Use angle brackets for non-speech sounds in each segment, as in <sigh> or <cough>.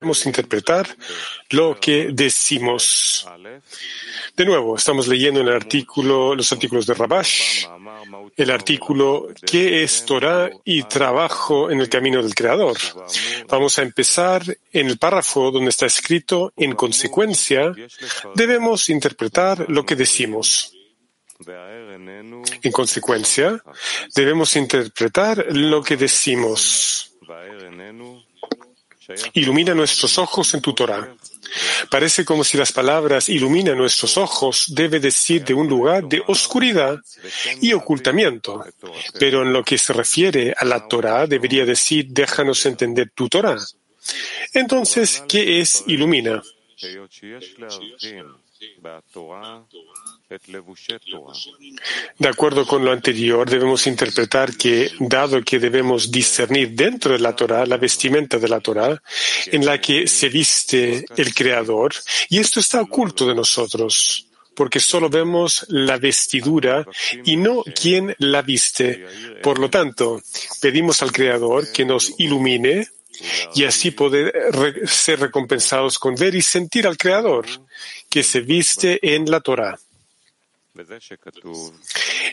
Debemos interpretar lo que decimos. De nuevo, estamos leyendo en el los artículos de Rabash, el artículo ¿Qué es Torah y trabajo en el camino del Creador? Vamos a empezar en el párrafo donde está escrito, en consecuencia, debemos interpretar lo que decimos. En consecuencia, debemos interpretar lo que decimos. Ilumina nuestros ojos en tu Torah. Parece como si las palabras ilumina nuestros ojos debe decir de un lugar de oscuridad y ocultamiento. Pero en lo que se refiere a la Torah debería decir déjanos entender tu Torah. Entonces, ¿qué es ilumina? De acuerdo con lo anterior, debemos interpretar que, dado que debemos discernir dentro de la Torah la vestimenta de la Torah, en la que se viste el Creador, y esto está oculto de nosotros, porque solo vemos la vestidura y no quien la viste. Por lo tanto, pedimos al Creador que nos ilumine y así poder ser recompensados con ver y sentir al Creador que se viste en la Torah.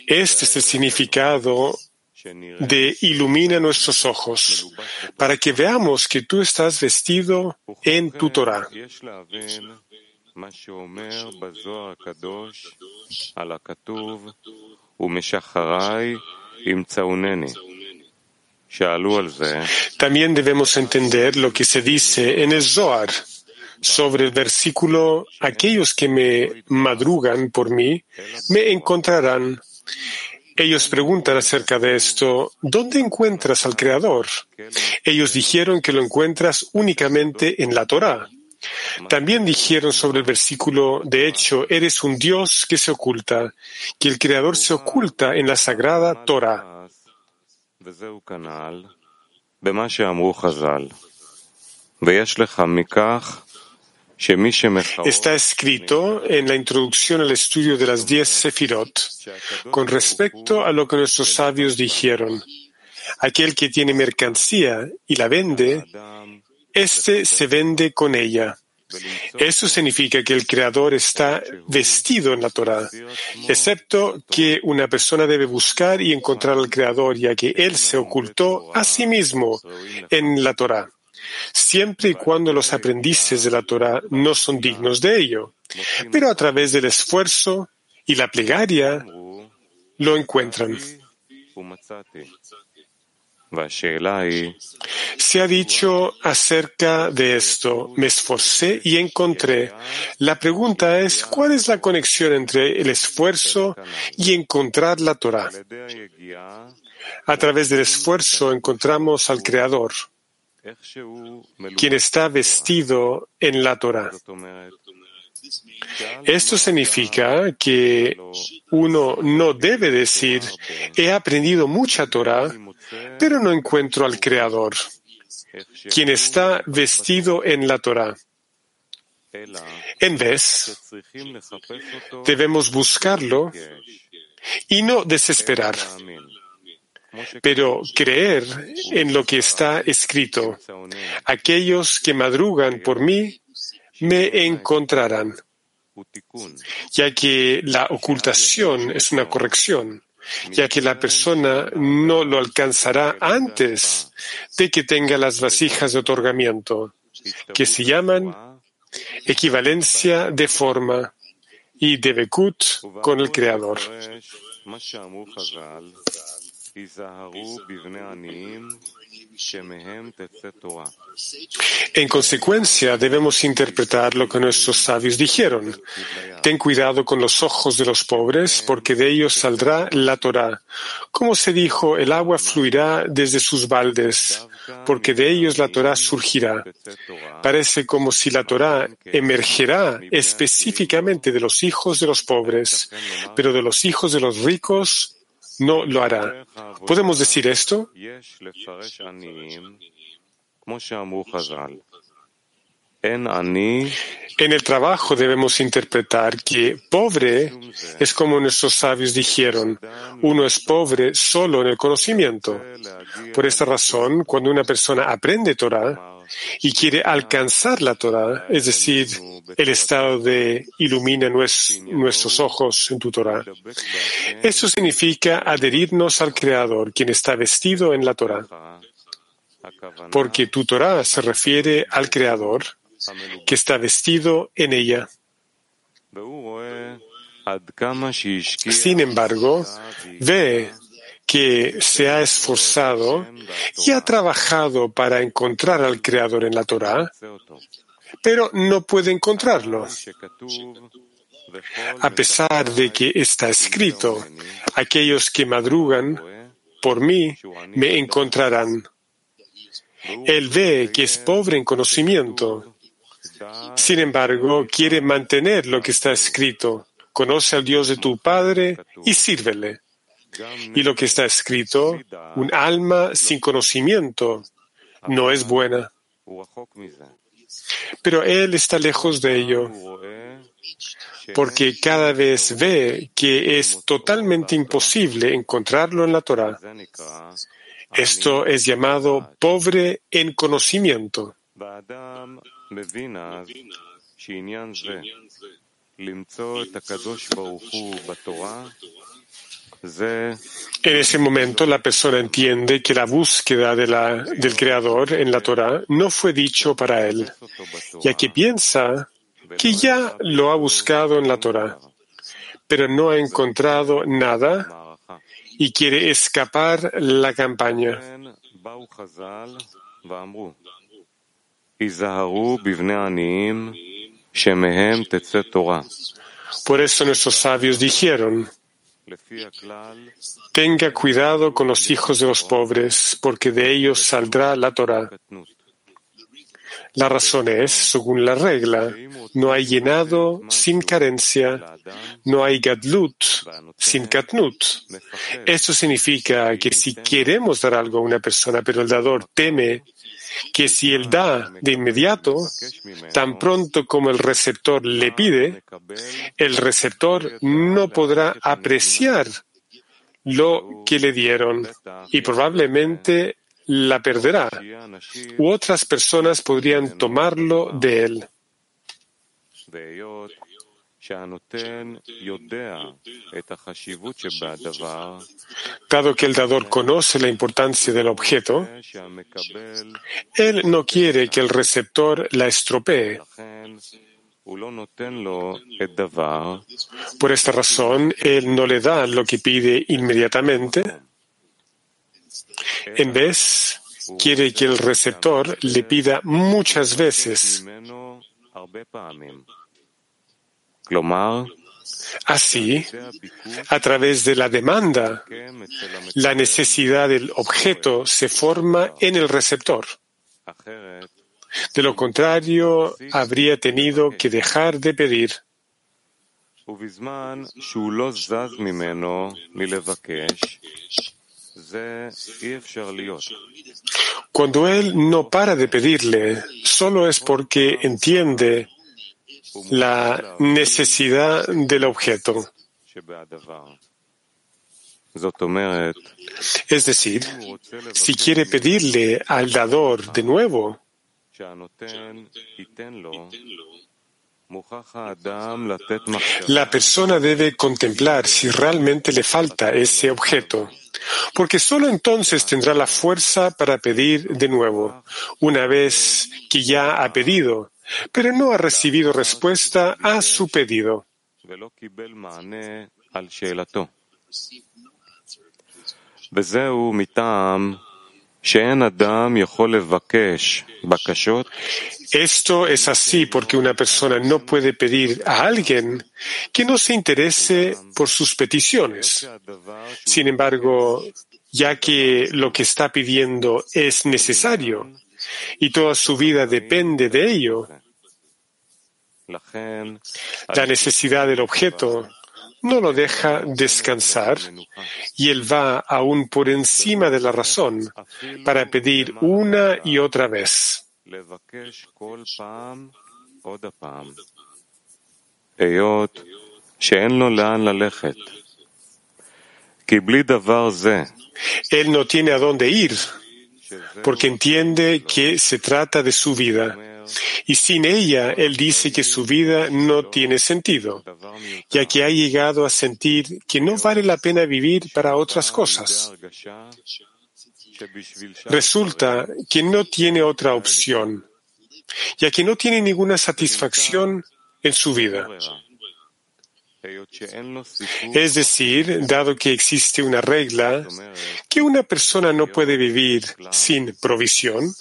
Este es el significado de ilumina nuestros ojos para que veamos que tú estás vestido en tu Torah. También debemos entender lo que se dice en el Zohar sobre el versículo, aquellos que me madrugan por mí, me encontrarán. Ellos preguntan acerca de esto, ¿dónde encuentras al Creador? Ellos dijeron que lo encuentras únicamente en la Torah. También dijeron sobre el versículo, de hecho, eres un Dios que se oculta, que el Creador se oculta en la sagrada Torah. Está escrito en la introducción al estudio de las diez Sefirot con respecto a lo que nuestros sabios dijeron. Aquel que tiene mercancía y la vende, éste se vende con ella. Eso significa que el Creador está vestido en la Torah, excepto que una persona debe buscar y encontrar al Creador, ya que Él se ocultó a sí mismo en la Torah siempre y cuando los aprendices de la Torah no son dignos de ello. Pero a través del esfuerzo y la plegaria lo encuentran. Se ha dicho acerca de esto, me esforcé y encontré. La pregunta es, ¿cuál es la conexión entre el esfuerzo y encontrar la Torah? A través del esfuerzo encontramos al Creador quien está vestido en la Torah. Esto significa que uno no debe decir, he aprendido mucha Torah, pero no encuentro al Creador, quien está vestido en la Torah. En vez, debemos buscarlo y no desesperar pero creer en lo que está escrito. Aquellos que madrugan por mí me encontrarán, ya que la ocultación es una corrección, ya que la persona no lo alcanzará antes de que tenga las vasijas de otorgamiento, que se llaman equivalencia de forma y de Bekut con el Creador. En consecuencia, debemos interpretar lo que nuestros sabios dijeron. Ten cuidado con los ojos de los pobres, porque de ellos saldrá la Torah. Como se dijo, el agua fluirá desde sus baldes, porque de ellos la Torah surgirá. Parece como si la Torah emergerá específicamente de los hijos de los pobres, pero de los hijos de los ricos no lo hará. ¿Podemos decir esto? En el trabajo debemos interpretar que pobre es como nuestros sabios dijeron, uno es pobre solo en el conocimiento. Por esta razón, cuando una persona aprende Torah, y quiere alcanzar la Torah, es decir, el estado de ilumina nuestros ojos en tu Torah. Esto significa adherirnos al Creador, quien está vestido en la Torah. Porque tu Torah se refiere al Creador, que está vestido en ella. Sin embargo, ve que se ha esforzado y ha trabajado para encontrar al Creador en la Torah, pero no puede encontrarlo. A pesar de que está escrito, aquellos que madrugan por mí me encontrarán. Él ve que es pobre en conocimiento. Sin embargo, quiere mantener lo que está escrito. Conoce al Dios de tu Padre y sírvele. Y lo que está escrito, un alma sin conocimiento no es buena. Pero él está lejos de ello, porque cada vez ve que es totalmente imposible encontrarlo en la Torah. Esto es llamado pobre en conocimiento. En ese momento la persona entiende que la búsqueda del Creador en la Torah no fue dicho para él, ya que piensa que ya lo ha buscado en la Torah, pero no ha encontrado nada y quiere escapar la campaña. Por eso nuestros sabios dijeron, Tenga cuidado con los hijos de los pobres, porque de ellos saldrá la Torah. La razón es, según la regla, no hay llenado sin carencia, no hay gadlut sin katnut. Esto significa que si queremos dar algo a una persona, pero el dador teme que si él da de inmediato, tan pronto como el receptor le pide, el receptor no podrá apreciar lo que le dieron y probablemente la perderá, u otras personas podrían tomarlo de él. Dado que el dador conoce la importancia del objeto, él no quiere que el receptor la estropee. Por esta razón, él no le da lo que pide inmediatamente. En vez, quiere que el receptor le pida muchas veces. Así, a través de la demanda, la necesidad del objeto se forma en el receptor. De lo contrario, habría tenido que dejar de pedir. Cuando él no para de pedirle, solo es porque entiende la necesidad del objeto. Es decir, si quiere pedirle al dador de nuevo, la persona debe contemplar si realmente le falta ese objeto, porque solo entonces tendrá la fuerza para pedir de nuevo, una vez que ya ha pedido, pero no ha recibido respuesta a su pedido. Esto es así porque una persona no puede pedir a alguien que no se interese por sus peticiones. Sin embargo, ya que lo que está pidiendo es necesario y toda su vida depende de ello, la necesidad del objeto no lo deja descansar y él va aún por encima de la razón para pedir una y otra vez. Él no tiene a dónde ir, porque entiende que se trata de su vida. Y sin ella, él dice que su vida no tiene sentido, ya que ha llegado a sentir que no vale la pena vivir para otras cosas. Resulta que no tiene otra opción, ya que no tiene ninguna satisfacción en su vida. Es decir, dado que existe una regla que una persona no puede vivir sin provisión,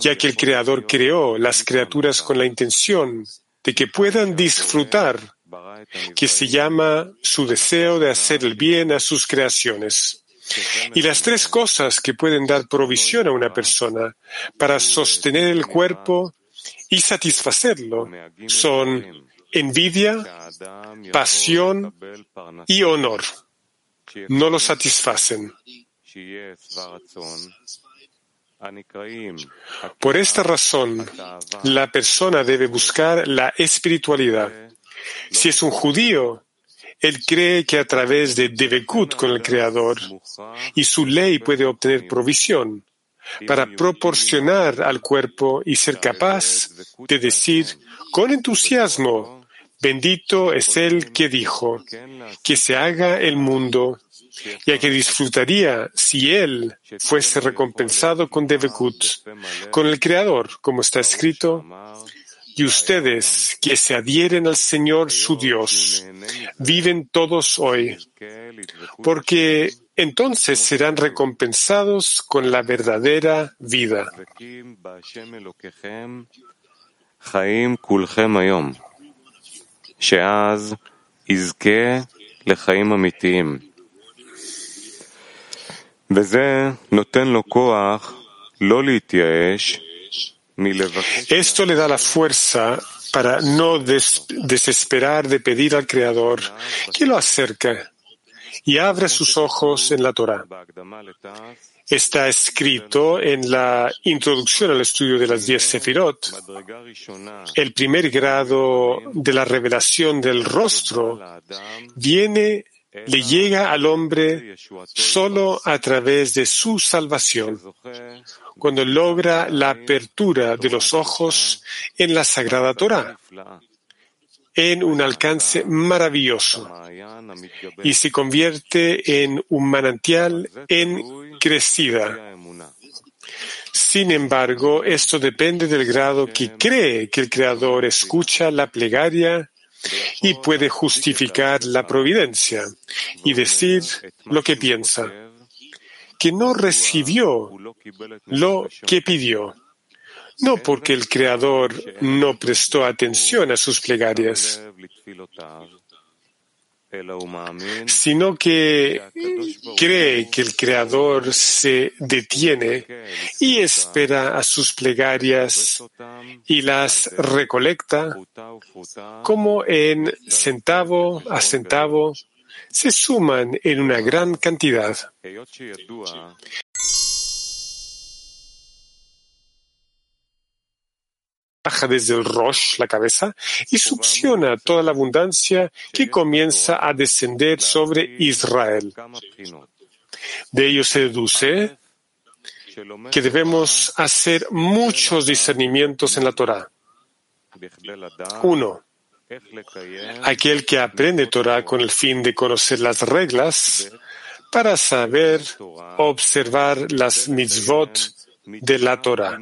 ya que el Creador creó las criaturas con la intención de que puedan disfrutar, que se llama su deseo de hacer el bien a sus creaciones. Y las tres cosas que pueden dar provisión a una persona para sostener el cuerpo y satisfacerlo son envidia, pasión y honor. No lo satisfacen. Por esta razón, la persona debe buscar la espiritualidad. Si es un judío, él cree que a través de Devekut con el Creador y su ley puede obtener provisión para proporcionar al cuerpo y ser capaz de decir con entusiasmo, bendito es el que dijo, que se haga el mundo, ya que disfrutaría si él fuese recompensado con Devekut, con el Creador, como está escrito, y ustedes que se adhieren al Señor su Dios, viven todos hoy, porque entonces serán recompensados con la verdadera vida. Esto le da la fuerza para no desesperar de pedir al Creador que lo acerque y abra sus ojos en la Torah. Está escrito en la introducción al estudio de las diez Sefirot. El primer grado de la revelación del rostro viene le llega al hombre solo a través de su salvación, cuando logra la apertura de los ojos en la Sagrada Torah, en un alcance maravilloso, y se convierte en un manantial en crecida. Sin embargo, esto depende del grado que cree que el Creador escucha la plegaria y puede justificar la providencia y decir lo que piensa, que no recibió lo que pidió, no porque el Creador no prestó atención a sus plegarias, sino que cree que el Creador se detiene y espera a sus plegarias y las recolecta como en centavo a centavo se suman en una gran cantidad baja desde el Rosh, la cabeza, y succiona toda la abundancia que comienza a descender sobre Israel. De ello se deduce que debemos hacer muchos discernimientos en la Torah. Uno, aquel que aprende Torah con el fin de conocer las reglas para saber observar las mitzvot de la Torah.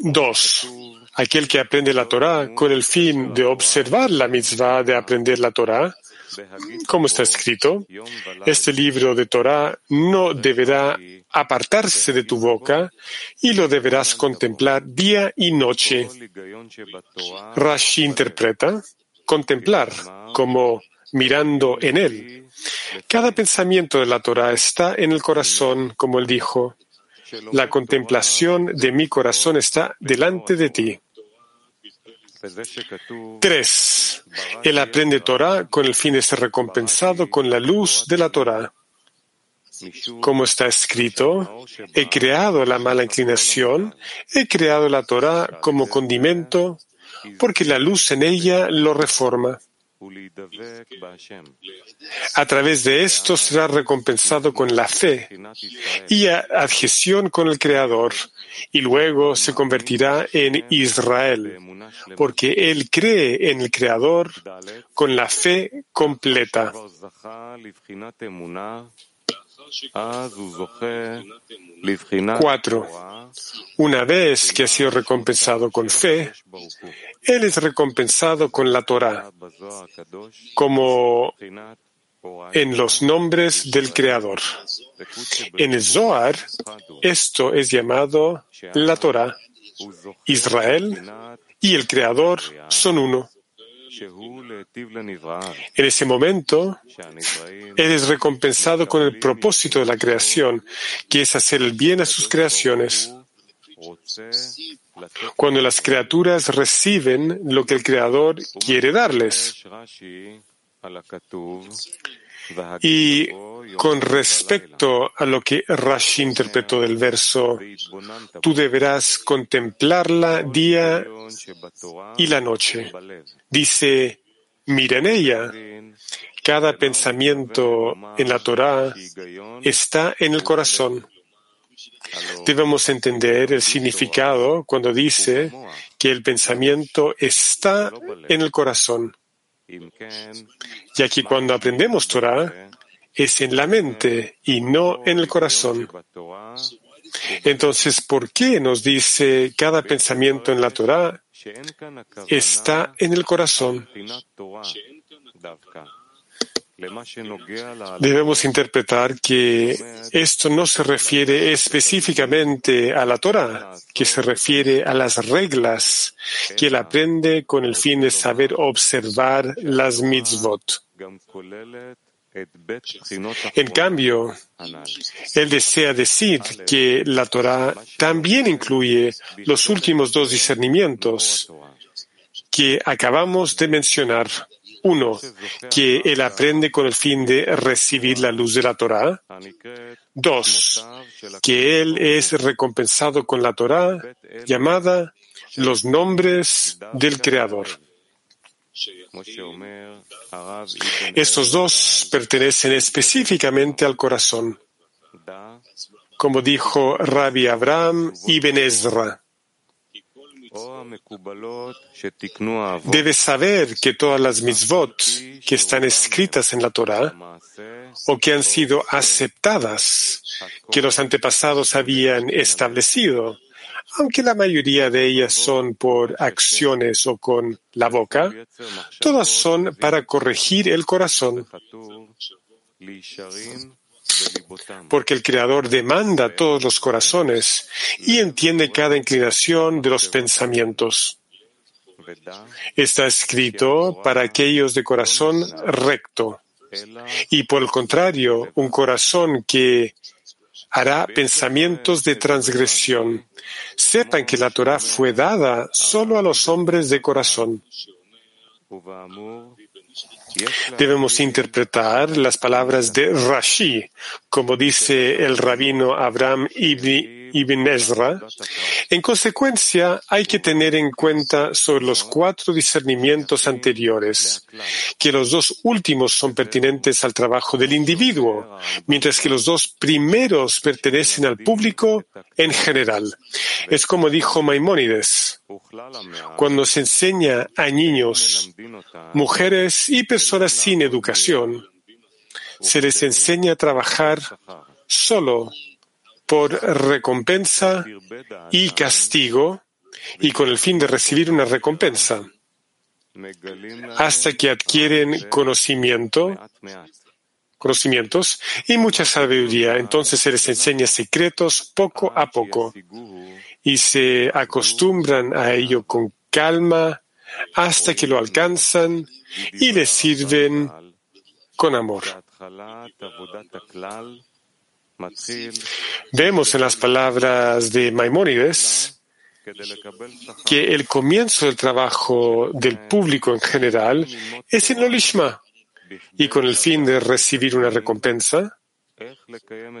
Dos, aquel que aprende la Torah con el fin de observar la mitzvah de aprender la Torah, como está escrito, este libro de Torah no deberá apartarse de tu boca y lo deberás contemplar día y noche. Rashi interpreta contemplar como mirando en él. Cada pensamiento de la Torah está en el corazón, como él dijo. La contemplación de mi corazón está delante de ti. Tres. Él aprende Torah con el fin de ser recompensado con la luz de la Torah. Como está escrito, he creado la mala inclinación, he creado la Torah como condimento, porque la luz en ella lo reforma. A través de esto será recompensado con la fe y adhesión con el Creador, y luego se convertirá en Israel, porque él cree en el Creador con la fe completa. Cuatro. Una vez que ha sido recompensado con fe, él es recompensado con la Torah, como en los nombres del Creador. En el Zohar, esto es llamado la Torah. Israel y el Creador son uno. En ese momento, Él es recompensado con el propósito de la creación, que es hacer el bien a sus creaciones. Cuando las criaturas reciben lo que el Creador quiere darles. Y con respecto a lo que Rashi interpretó del verso, tú deberás contemplarla día y la noche. Dice, mira en ella. Cada pensamiento en la Torah está en el corazón. Debemos entender el significado cuando dice que el pensamiento está en el corazón ya que cuando aprendemos Torah es en la mente y no en el corazón. Entonces, ¿por qué nos dice cada pensamiento en la Torah está en el corazón? Debemos interpretar que esto no se refiere específicamente a la Torah, que se refiere a las reglas que él aprende con el fin de saber observar las mitzvot. En cambio, él desea decir que la Torah también incluye los últimos dos discernimientos que acabamos de mencionar uno, que él aprende con el fin de recibir la luz de la Torah. Dos, que él es recompensado con la Torah llamada los nombres del Creador. Estos dos pertenecen específicamente al corazón, como dijo Rabbi Abraham Ibn Ezra. Debe saber que todas las mitzvot que están escritas en la Torah o que han sido aceptadas, que los antepasados habían establecido, aunque la mayoría de ellas son por acciones o con la boca, todas son para corregir el corazón porque el Creador demanda todos los corazones y entiende cada inclinación de los pensamientos. Está escrito para aquellos de corazón recto y por el contrario, un corazón que hará pensamientos de transgresión. Sepan que la Torah fue dada solo a los hombres de corazón. Debemos interpretar las palabras de Rashi, como dice el rabino Abraham Ibn Ezra. En consecuencia, hay que tener en cuenta sobre los cuatro discernimientos anteriores, que los dos últimos son pertinentes al trabajo del individuo, mientras que los dos primeros pertenecen al público en general. Es como dijo Maimónides. Cuando se enseña a niños, mujeres y personas sin educación, se les enseña a trabajar solo por recompensa y castigo y con el fin de recibir una recompensa, hasta que adquieren conocimiento, conocimientos y mucha sabiduría. Entonces se les enseña secretos poco a poco y se acostumbran a ello con calma hasta que lo alcanzan y les sirven con amor. Vemos en las palabras de Maimónides que el comienzo del trabajo del público en general es en Lolishma y con el fin de recibir una recompensa,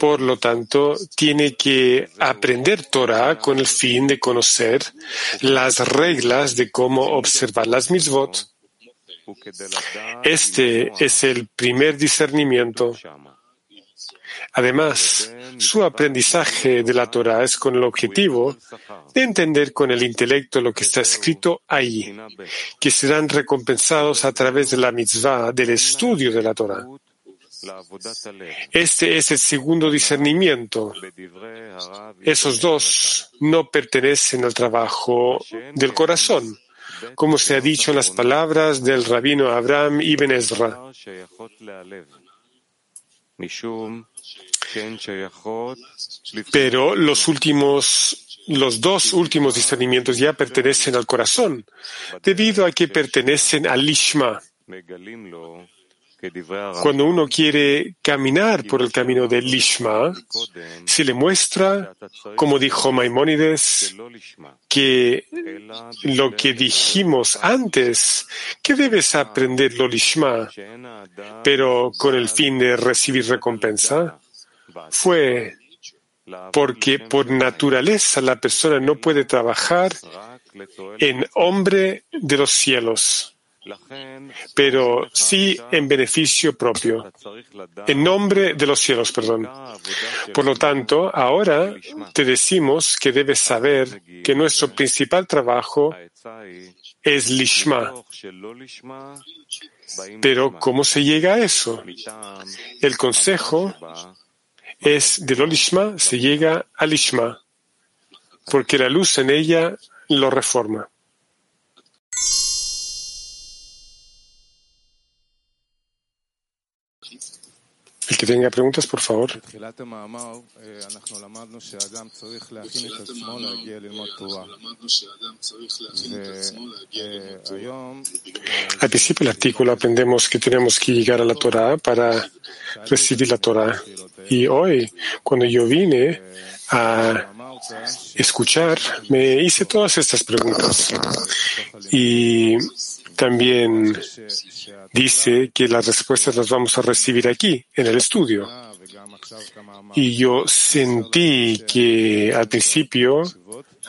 Por lo tanto, tiene que aprender Torah con el fin de conocer las reglas de cómo observar las mitzvot. Este es el primer discernimiento. Además, su aprendizaje de la Torah es con el objetivo de entender con el intelecto lo que está escrito ahí, que serán recompensados a través de la mitzvah del estudio de la Torah. Este es el segundo discernimiento. Esos dos no pertenecen al trabajo del corazón, como se ha dicho en las palabras del rabino Abraham ibn Ezra. Pero los últimos, los dos últimos discernimientos ya pertenecen al corazón, debido a que pertenecen al Lishma. Cuando uno quiere caminar por el camino del Lishma, se le muestra, como dijo Maimónides, que lo que dijimos antes, que debes aprender lo Lishma, pero con el fin de recibir recompensa, fue porque por naturaleza la persona no puede trabajar en hombre de los cielos pero sí en beneficio propio, en nombre de los cielos, perdón. Por lo tanto, ahora te decimos que debes saber que nuestro principal trabajo es Lishma. Pero, ¿cómo se llega a eso? El consejo es de lo Lishma se llega a Lishma, porque la luz en ella lo reforma. El que tenga preguntas, por favor. Al principio del artículo aprendemos que tenemos que llegar a la Torah para recibir la Torah. Y hoy, cuando yo vine a escuchar, me hice todas estas preguntas. Y también dice que las respuestas las vamos a recibir aquí, en el estudio. Y yo sentí que al principio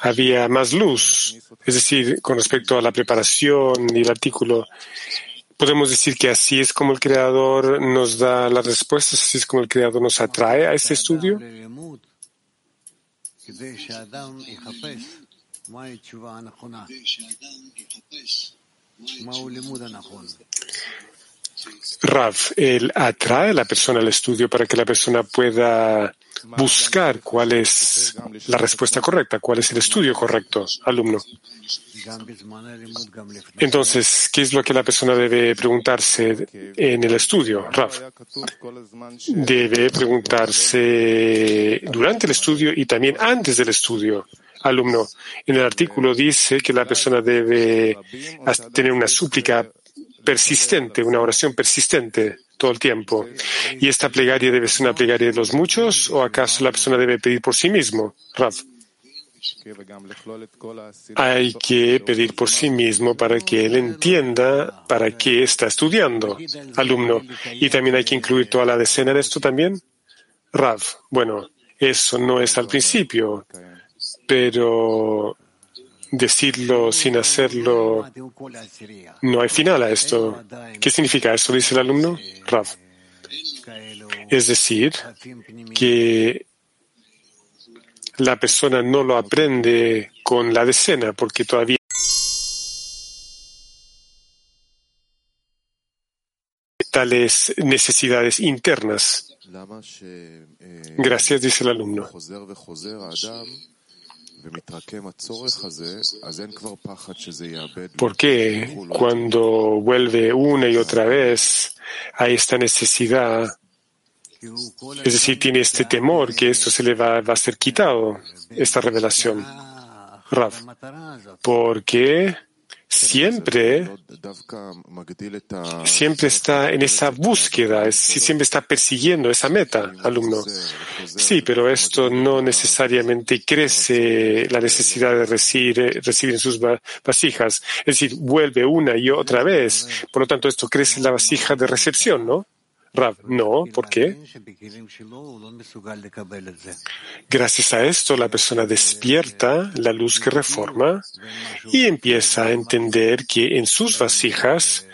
había más luz, es decir, con respecto a la preparación y el artículo. Podemos decir que así es como el creador nos da las respuestas, así es como el creador nos atrae a este estudio. Rav, él atrae a la persona al estudio para que la persona pueda buscar cuál es la respuesta correcta, cuál es el estudio correcto, alumno. Entonces, ¿qué es lo que la persona debe preguntarse en el estudio, Rav? Debe preguntarse durante el estudio y también antes del estudio alumno. En el artículo dice que la persona debe tener una súplica persistente, una oración persistente todo el tiempo. ¿Y esta plegaria debe ser una plegaria de los muchos o acaso la persona debe pedir por sí mismo? Rav. Hay que pedir por sí mismo para que él entienda para qué está estudiando, alumno. Y también hay que incluir toda la decena en esto también. Rav, bueno, eso no es al principio pero decirlo sin hacerlo, no hay final a esto. ¿Qué significa esto? Dice el alumno. Raf. Es decir, que la persona no lo aprende con la decena porque todavía tales necesidades internas. Gracias, dice el alumno. Porque cuando vuelve una y otra vez a esta necesidad, es decir, tiene este temor que esto se le va, va a ser quitado, esta revelación. Rav, porque siempre, siempre está en esa búsqueda, siempre está persiguiendo esa meta, alumno. Sí, pero esto no necesariamente crece la necesidad de recibir, recibir en sus vasijas. Es decir, vuelve una y otra vez. Por lo tanto, esto crece la vasija de recepción, ¿no? No, ¿por qué? Gracias a esto, la persona despierta la luz que reforma y empieza a entender que en sus vasijas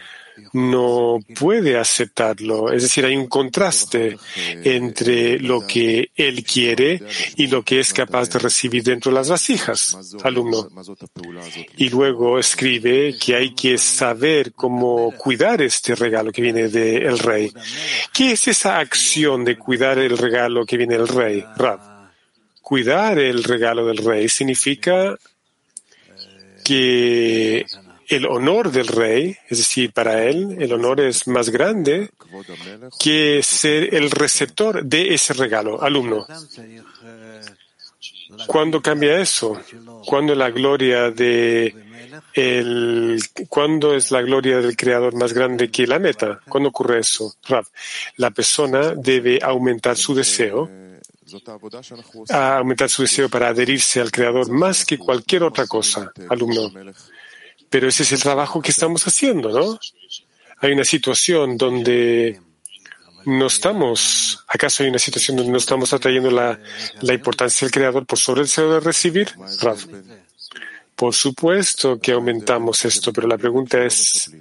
no puede aceptarlo. Es decir, hay un contraste entre lo que él quiere y lo que es capaz de recibir dentro de las vasijas, alumno. Y luego escribe que hay que saber cómo cuidar este regalo que viene del rey. ¿Qué es esa acción de cuidar el regalo que viene del rey? Rab. Cuidar el regalo del rey significa que el honor del rey, es decir, para él el honor es más grande que ser el receptor de ese regalo, alumno. ¿Cuándo cambia eso? ¿Cuándo la gloria de el, ¿Cuándo es la gloria del creador más grande que la meta? ¿Cuándo ocurre eso? La persona debe aumentar su deseo aumentar su deseo para adherirse al creador más que cualquier otra cosa, alumno. Pero ese es el trabajo que estamos haciendo, ¿no? Hay una situación donde no estamos, ¿acaso hay una situación donde no estamos atrayendo la, la importancia del Creador por sobre el deseo de recibir? Por supuesto que aumentamos esto, pero la pregunta es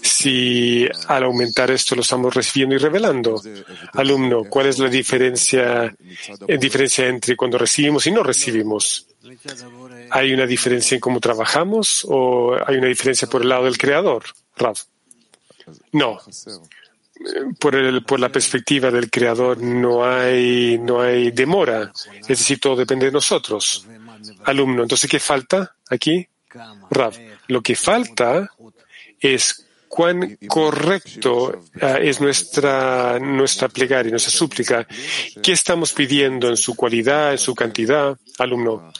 si al aumentar esto lo estamos recibiendo y revelando. Alumno, ¿cuál es la diferencia, eh, entre cuando recibimos y no recibimos? ¿Hay una diferencia en cómo trabajamos o hay una diferencia por el lado del creador, Rav? No. Por, por la perspectiva del creador no hay, no hay demora. Es decir, todo depende de nosotros. Alumno, entonces, ¿qué falta aquí? Rav, lo que falta es cuán correcto ah, es nuestra, nuestra plegaria, nuestra súplica. ¿Qué estamos pidiendo en su cualidad, en su cantidad, alumno?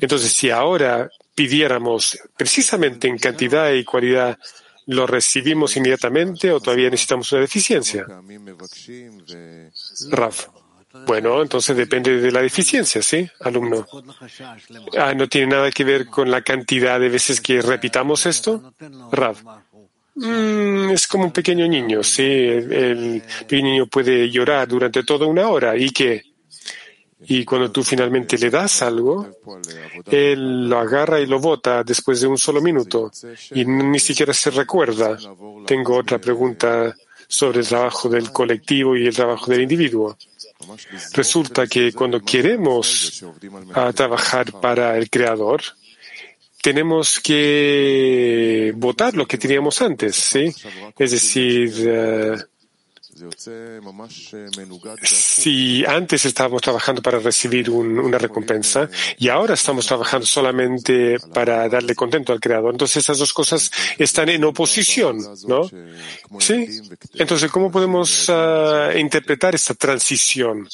Entonces, si ahora pidiéramos precisamente en cantidad y cualidad, ¿lo recibimos inmediatamente o todavía necesitamos una deficiencia? Raf. Bueno, entonces depende de la deficiencia, ¿sí, alumno? Ah, ¿No tiene nada que ver con la cantidad de veces que repitamos esto? Rav. Mm, es como un pequeño niño, sí. El, pequeño niño puede llorar durante toda una hora y que y cuando tú finalmente le das algo, él lo agarra y lo bota después de un solo minuto y ni siquiera se recuerda. Tengo otra pregunta sobre el trabajo del colectivo y el trabajo del individuo. Resulta que cuando queremos ah, trabajar para el creador, tenemos que votar lo que teníamos antes, ¿sí? Es decir, eh, si antes estábamos trabajando para recibir una recompensa y ahora estamos trabajando solamente para darle contento al creador, entonces esas dos cosas están en oposición, ¿no? Sí. Entonces, ¿cómo podemos ah, interpretar esta transición?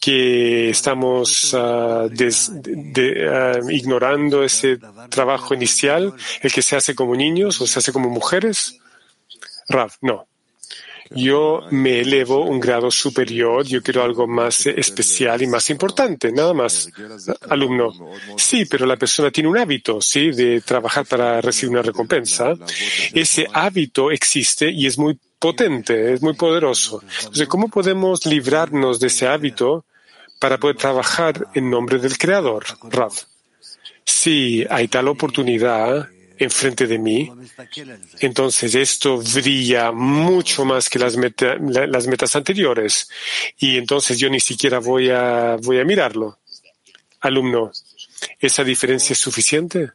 que estamos ah, ah, ignorando ese trabajo inicial, el que se hace como niños o se hace como mujeres? Rav, no. Yo me elevo un grado superior, yo quiero algo más especial y más importante, nada más. Alumno, sí, pero la persona tiene un hábito, sí, de trabajar para recibir una recompensa. Ese hábito existe y es muy potente, es muy poderoso. Entonces, ¿cómo podemos librarnos de ese hábito para poder trabajar en nombre del Creador, Rav? Si hay tal oportunidad enfrente de mí, entonces esto brilla mucho más que las, las metas anteriores y entonces yo ni siquiera voy a, voy a mirarlo. Alumno, ¿esa diferencia es suficiente?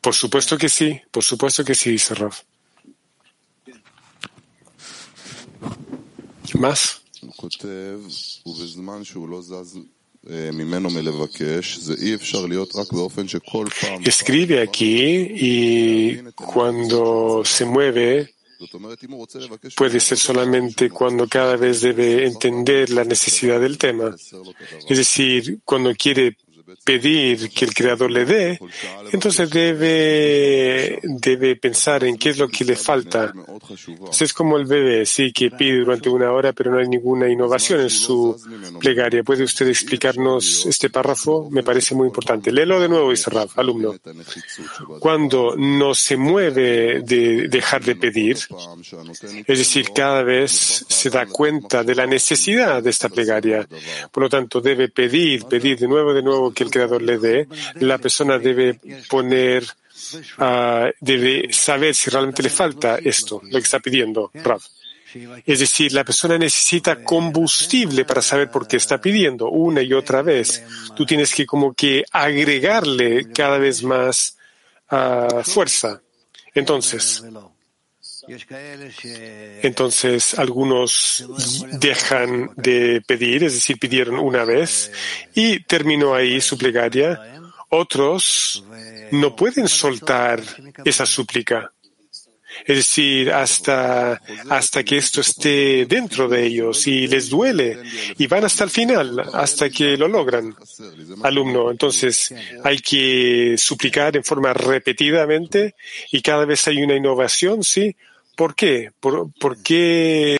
Por supuesto que sí, por supuesto que sí, dice Rav. Más. Escribe aquí y cuando se mueve puede ser solamente cuando cada vez debe entender la necesidad del tema. Es decir, cuando quiere pedir que el Creador le dé, entonces debe, debe pensar en qué es lo que le falta. Es como el bebé, sí, que pide durante una hora, pero no hay ninguna innovación en su plegaria. ¿Puede usted explicarnos este párrafo? Me parece muy importante. Léelo de nuevo, Raf, alumno. Cuando no se mueve de dejar de pedir, es decir, cada vez se da cuenta de la necesidad de esta plegaria. Por lo tanto, debe pedir, pedir de nuevo, de nuevo que el Creador le dé. La persona debe poner, uh, debe saber si realmente le falta esto, lo que está pidiendo, Rav. Es decir, la persona necesita combustible para saber por qué está pidiendo una y otra vez. Tú tienes que como que agregarle cada vez más uh, fuerza. Entonces, entonces, algunos dejan de pedir, es decir, pidieron una vez y terminó ahí su plegaria. Otros no pueden soltar esa súplica. Es decir, hasta, hasta que esto esté dentro de ellos y les duele y van hasta el final, hasta que lo logran. Alumno, entonces hay que suplicar en forma repetidamente y cada vez hay una innovación, ¿sí? ¿Por qué? ¿Por, por qué?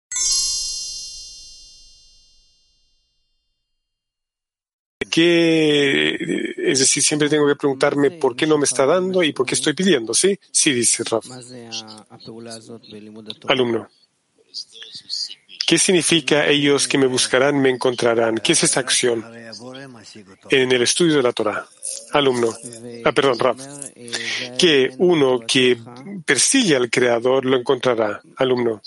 qué? Es decir, siempre tengo que preguntarme por qué no me está dando y por qué estoy pidiendo, ¿sí? Sí, dice Rafa. Alumno. ¿Qué significa ellos que me buscarán, me encontrarán? ¿Qué es esta acción en el estudio de la Torah? Alumno, ah, perdón, Rav, que uno que persigue al Creador lo encontrará, alumno.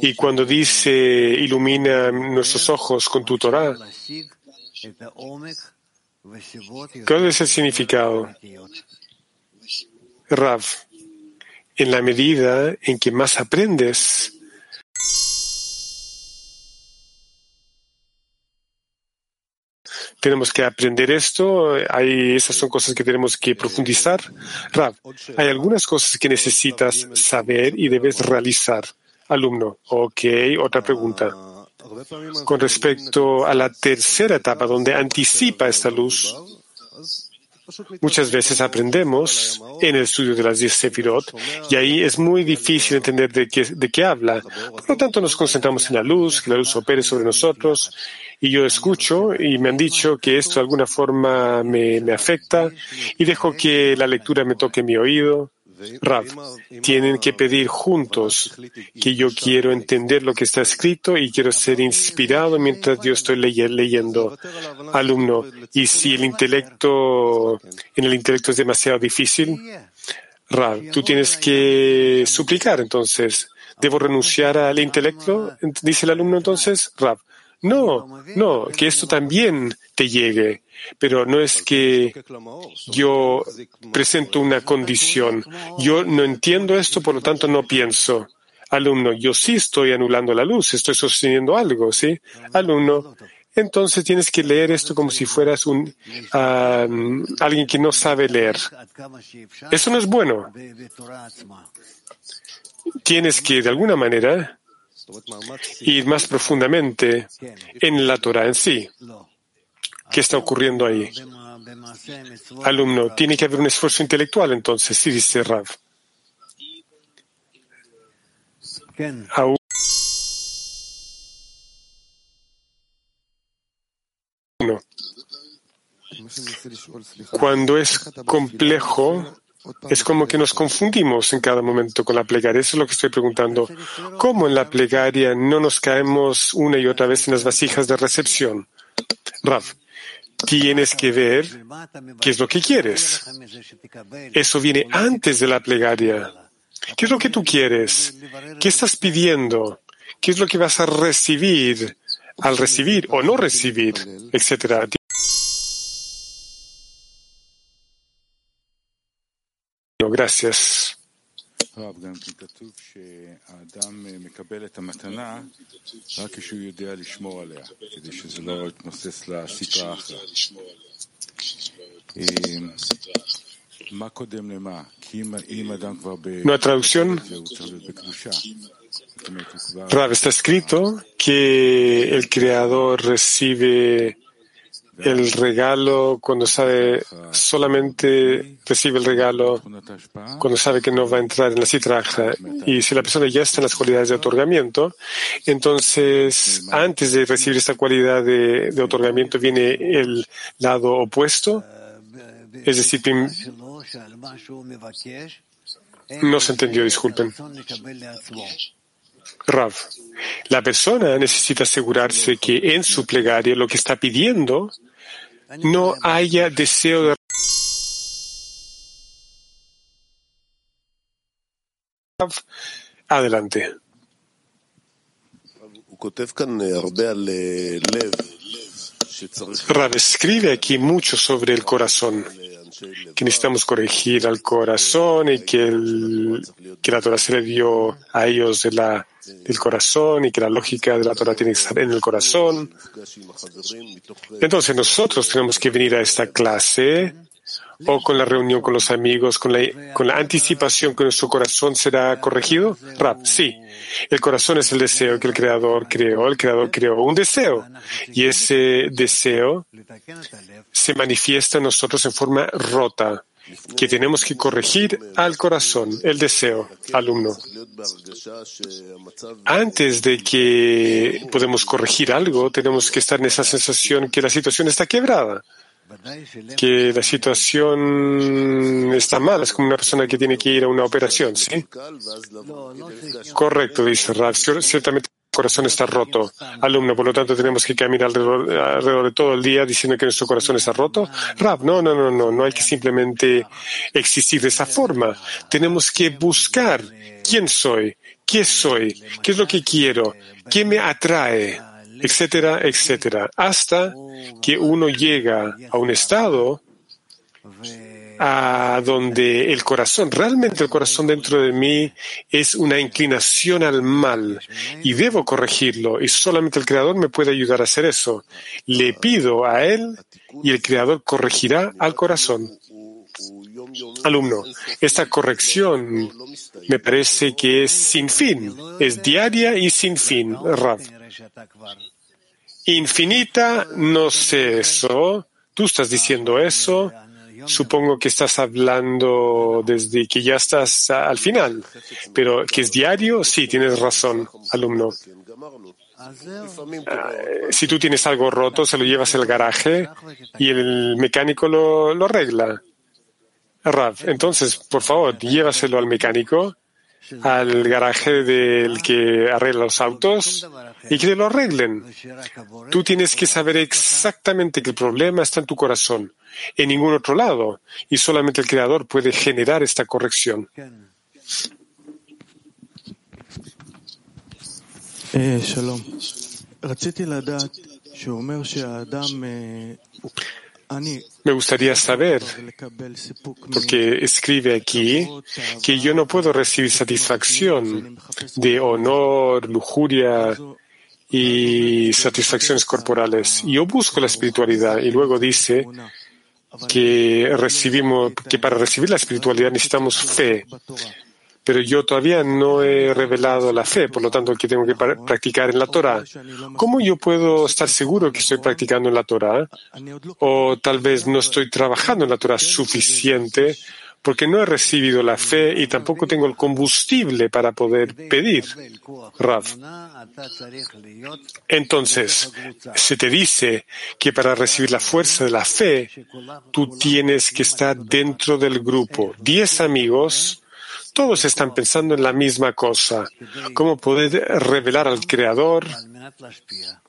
Y cuando dice ilumina nuestros ojos con tu Torah, ¿cuál es el significado? Rav, en la medida en que más aprendes, tenemos que aprender esto. Hay, esas son cosas que tenemos que profundizar. Rav, hay algunas cosas que necesitas saber y debes realizar. Alumno, ok, otra pregunta. Con respecto a la tercera etapa, donde anticipa esta luz, Muchas veces aprendemos en el estudio de las diez sefirot y ahí es muy difícil entender de qué, de qué habla. Por lo tanto, nos concentramos en la luz, que la luz opere sobre nosotros y yo escucho y me han dicho que esto de alguna forma me, me afecta y dejo que la lectura me toque mi oído. Rav, tienen que pedir juntos que yo quiero entender lo que está escrito y quiero ser inspirado mientras yo estoy leyendo. Alumno, y si el intelecto, en el intelecto es demasiado difícil, Rav, tú tienes que suplicar entonces. ¿Debo renunciar al intelecto? Dice el alumno entonces, Rav. No, no, que esto también te llegue, pero no es que yo presento una condición. Yo no entiendo esto, por lo tanto no pienso. Alumno, yo sí estoy anulando la luz, estoy sosteniendo algo, ¿sí? Alumno, entonces tienes que leer esto como si fueras un alguien que no sabe leer. Eso no es bueno. Tienes que, de alguna manera, ir más profundamente en la Torah en sí. ¿Qué está ocurriendo ahí? Alumno, tiene que haber un esfuerzo intelectual entonces, sí dice Rav. Cuando es complejo, es como que nos confundimos en cada momento con la plegaria. Eso es lo que estoy preguntando. ¿Cómo en la plegaria no nos caemos una y otra vez en las vasijas de recepción? Rav, tienes que ver qué es lo que quieres. Eso viene antes de la plegaria. ¿Qué es lo que tú quieres? ¿Qué estás pidiendo? ¿Qué es lo que vas a recibir al recibir o no recibir, etcétera? Gracias. Una traducción. Rav, está escrito que el Creador recibe el regalo cuando sabe solamente recibe el regalo cuando sabe que no va a entrar en la citraja. Y si la persona ya está en las cualidades de otorgamiento, entonces antes de recibir esta cualidad de, de otorgamiento viene el lado opuesto. Es decir, no se entendió, disculpen. Rav, la persona necesita asegurarse que en su plegaria lo que está pidiendo no haya deseo de Adelante. Rav escribe aquí mucho sobre el corazón, que necesitamos corregir al corazón y que, el, que la Torah se le dio a ellos de la del corazón y que la lógica de la Torah tiene que estar en el corazón. Entonces nosotros tenemos que venir a esta clase o con la reunión con los amigos, con la, con la anticipación que nuestro corazón será corregido? Rap, sí. El corazón es el deseo que el Creador creó. El Creador creó un deseo. Y ese deseo se manifiesta en nosotros en forma rota que tenemos que corregir al corazón, el deseo, alumno. Antes de que podemos corregir algo, tenemos que estar en esa sensación que la situación está quebrada, que la situación está mal, es como una persona que tiene que ir a una operación, ¿sí? Correcto, dice Rav. Ciertamente corazón está roto. Alumno, por lo tanto tenemos que caminar alrededor, de todo el día diciendo que nuestro corazón está roto. Rab, no, no, no, no, no hay que simplemente existir de esa forma. Tenemos que buscar quién soy, qué soy, qué es lo que quiero, qué me atrae, etcétera, etcétera, hasta que uno llega a un estado a donde el corazón, realmente el corazón dentro de mí es una inclinación al mal y debo corregirlo y solamente el Creador me puede ayudar a hacer eso. Le pido a Él y el Creador corregirá al corazón. Alumno, esta corrección me parece que es sin fin, es diaria y sin fin, Rav. Infinita, no sé eso. Tú estás diciendo eso Supongo que estás hablando desde que ya estás al final, pero que es diario, sí, tienes razón, alumno. Ah, si tú tienes algo roto, se lo llevas al garaje y el mecánico lo, lo arregla. Rav, entonces, por favor, llévaselo al mecánico, al garaje del que arregla los autos y que lo arreglen. Tú tienes que saber exactamente que el problema está en tu corazón en ningún otro lado y solamente el Creador puede generar esta corrección. Eh, Me gustaría saber, porque escribe aquí, que yo no puedo recibir satisfacción de honor, lujuria y satisfacciones corporales. Yo busco la espiritualidad y luego dice que recibimos, que para recibir la espiritualidad necesitamos fe. Pero yo todavía no he revelado la fe, por lo tanto, que tengo que practicar en la Torah. ¿Cómo yo puedo estar seguro que estoy practicando en la Torah? O tal vez no estoy trabajando en la Torah suficiente porque no he recibido la fe y tampoco tengo el combustible para poder pedir. Rav. Entonces, se te dice que para recibir la fuerza de la fe, tú tienes que estar dentro del grupo. Diez amigos, todos están pensando en la misma cosa, cómo poder revelar al Creador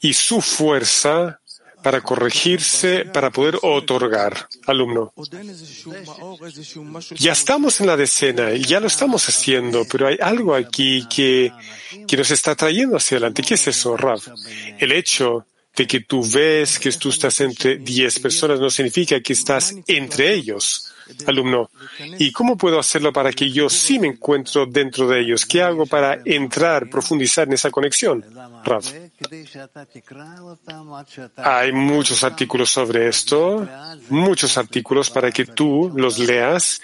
y su fuerza para corregirse, para poder otorgar. Alumno. Ya estamos en la decena ya lo estamos haciendo, pero hay algo aquí que, que nos está trayendo hacia adelante. ¿Qué es eso, Rav? El hecho de que tú ves que tú estás entre 10 personas no significa que estás entre ellos. Alumno, ¿y cómo puedo hacerlo para que yo sí me encuentro dentro de ellos? ¿Qué hago para entrar, profundizar en esa conexión? Rav. Hay muchos artículos sobre esto, muchos artículos para que tú los leas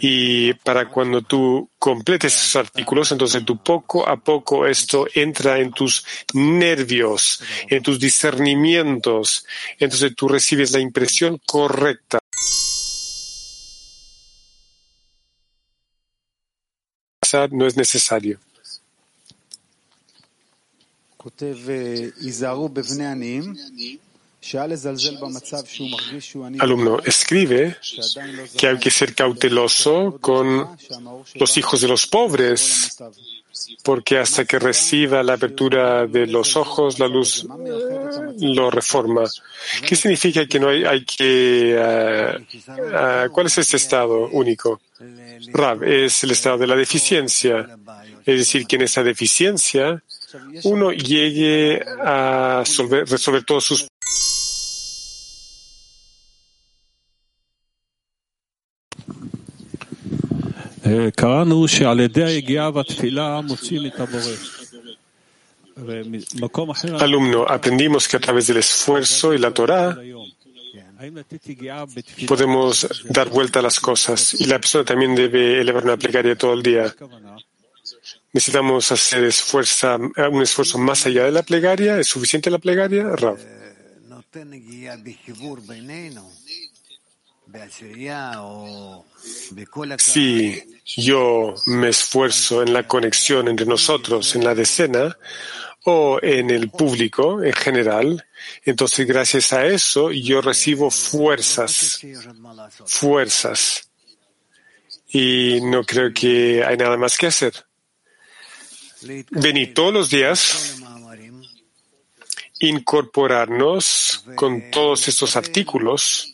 y para cuando tú completes esos artículos, entonces tú poco a poco esto entra en tus nervios, en tus discernimientos, entonces tú recibes la impresión correcta. No es necesario. Alumno, escribe que hay que ser cauteloso con los hijos de los pobres, porque hasta que reciba la apertura de los ojos, la luz lo reforma. ¿Qué significa que no hay, que... Uh, uh, ¿Cuál es ese estado único? Rab, es el estado de la deficiencia. Es decir, que en esa deficiencia uno llegue a resolver todos sus Alumno, aprendimos que a través del esfuerzo y la Torah podemos dar vuelta a las cosas y la persona también debe elevar una plegaria todo el día. ¿Necesitamos hacer esfuerzo, un esfuerzo más allá de la plegaria? ¿Es suficiente la plegaria, Rav? Si yo me esfuerzo en la conexión entre nosotros, en la decena, o en el público en general, entonces gracias a eso yo recibo fuerzas, fuerzas. Y no creo que hay nada más que hacer. Venir todos los días, incorporarnos con todos estos artículos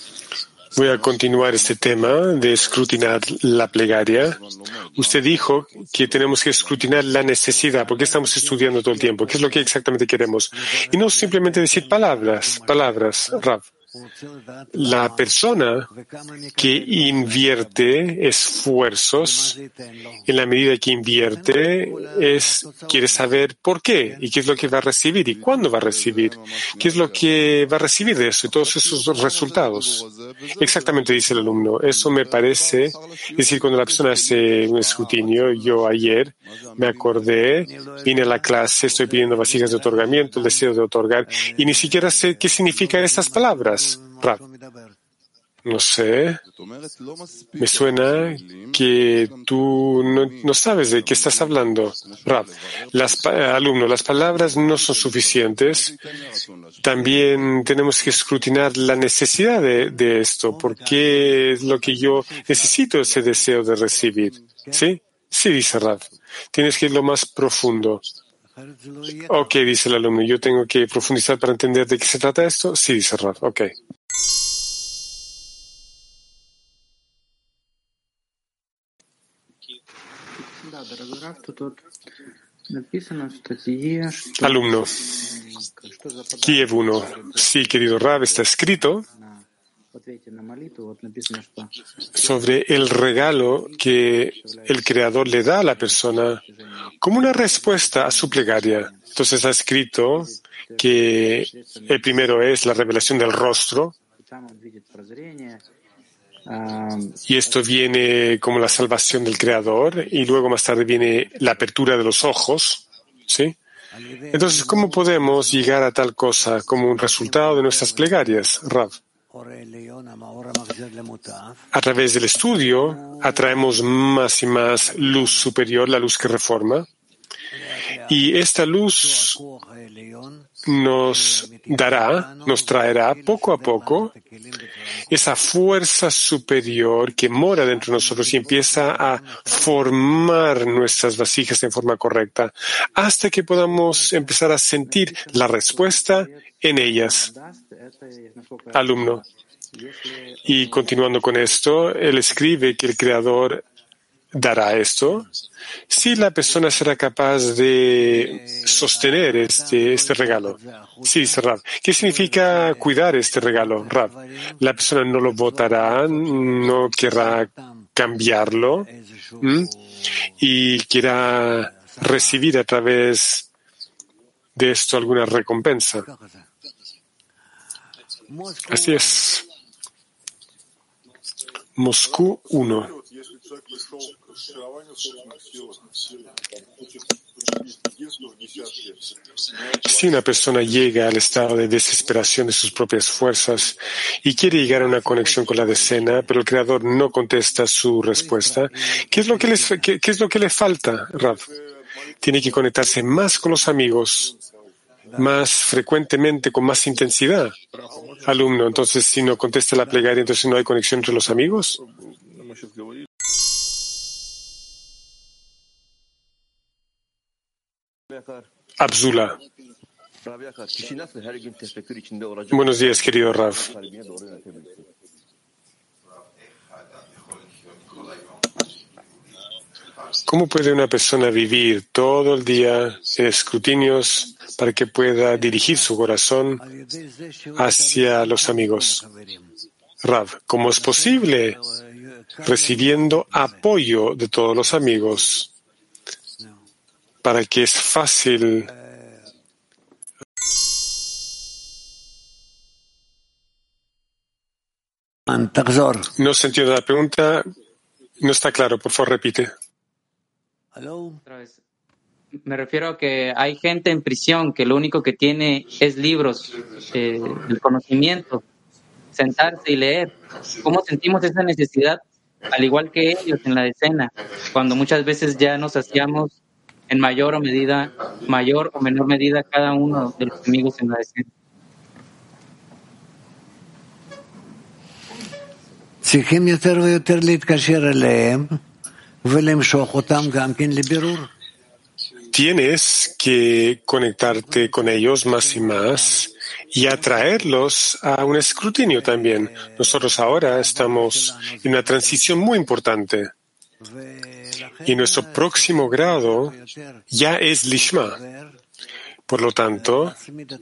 Voy a continuar este tema de escrutinar la plegaria. Usted dijo que tenemos que escrutinar la necesidad, porque estamos estudiando todo el tiempo, qué es lo que exactamente queremos. Y no simplemente decir palabras, palabras, Rav. La persona que invierte esfuerzos, en la medida que invierte, es, quiere saber por qué y qué es lo que va a recibir y cuándo va a recibir, qué es lo que va a recibir de eso y todos esos resultados. Exactamente, dice el alumno. Eso me parece, es decir, cuando la persona hace un escrutinio, yo ayer me acordé, vine a la clase, estoy pidiendo vasijas de otorgamiento, el deseo de otorgar, y ni siquiera sé qué significan estas palabras. No sé. Me suena que tú no, sabes de qué estás hablando. Rab, alumno, las palabras no son suficientes. También tenemos que escrutinar la necesidad de, esto. ¿Por qué es lo que yo necesito ese deseo de recibir? ¿Sí? Sí, dice Rab. Tienes que ir lo más profundo. Ok, dice el alumno, yo tengo que profundizar para entender de qué se trata esto. Sí, dice Rab. Ok. Alumno, Kiev 1. Sí, querido Rab, está escrito sobre el regalo que el Creador le da a la persona como una respuesta a su plegaria. Entonces está escrito que el primero es la revelación del rostro, y esto viene como la salvación del Creador, y luego más tarde viene la apertura de los ojos, ¿sí? Entonces, ¿cómo podemos llegar a tal cosa como un resultado de nuestras plegarias, Rav? A través del estudio atraemos más y más luz superior, la luz que reforma, Y esta luz nos dará, nos traerá poco a poco esa fuerza superior que mora dentro de nosotros y empieza a formar nuestras vasijas en forma correcta hasta que podamos empezar a sentir la respuesta en ellas. Alumno. Y continuando con esto, él escribe que el Creador dará esto si la persona será capaz de sostener este, este regalo. Sí, dice Rav. ¿Qué significa cuidar este regalo, Rav? La persona no lo votará, no querrá cambiarlo y quiera recibir a través de esto alguna recompensa. Así es. Moscú 1. Si una persona llega al estado de desesperación de sus propias fuerzas y quiere llegar a una conexión con la decena, pero el Creador no contesta su respuesta, ¿qué es lo que, le falta, Rav? Tiene que conectarse más con los amigos, más frecuentemente, con más intensidad. Alumno, entonces si no contesta la plegaria, entonces no hay conexión entre los amigos. Abzula. Buenos días, querido Rav. ¿Cómo puede una persona vivir todo el día en escrutinios para que pueda dirigir su corazón hacia los amigos? Rav, ¿cómo es posible? Recibiendo apoyo de todos los amigos para que es fácil No se entiende la pregunta. No está claro. Por favor, repite. Me refiero a que hay gente en prisión que lo único que tiene es libros, eh, el conocimiento, sentarse y leer. ¿Cómo sentimos esa necesidad? Al igual que ellos en la decena, cuando muchas veces ya nos hacíamos en mayor o medida, mayor o menor medida cada uno de los amigos en la escena. Tienes que conectarte con ellos más y más y atraerlos a un escrutinio también. Nosotros ahora estamos en una transición muy importante. Y nuestro próximo grado ya es Lishma. Por lo tanto,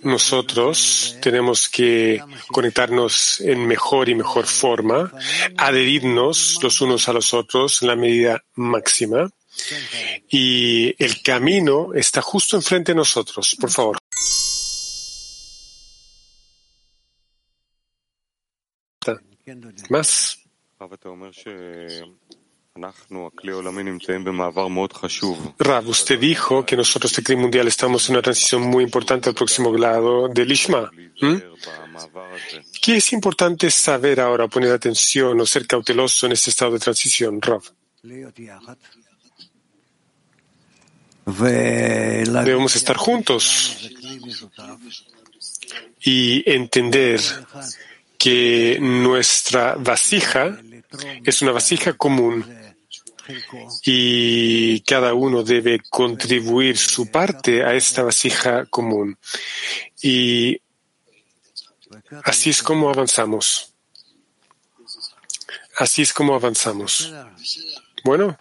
nosotros tenemos que conectarnos en mejor y mejor forma, adherirnos los unos a los otros en la medida máxima. Y el camino está justo enfrente de nosotros. Por favor. Más. Rav, usted dijo que nosotros, el CRI mundial, estamos en una transición muy importante al próximo grado del Ishma. ¿Qué es importante saber ahora, poner atención o ser cauteloso en este estado de transición, Rav? Debemos estar juntos y entender que nuestra vasija es una vasija común y cada uno debe contribuir su parte a esta vasija común. Y así es como avanzamos. Así es como avanzamos. Bueno.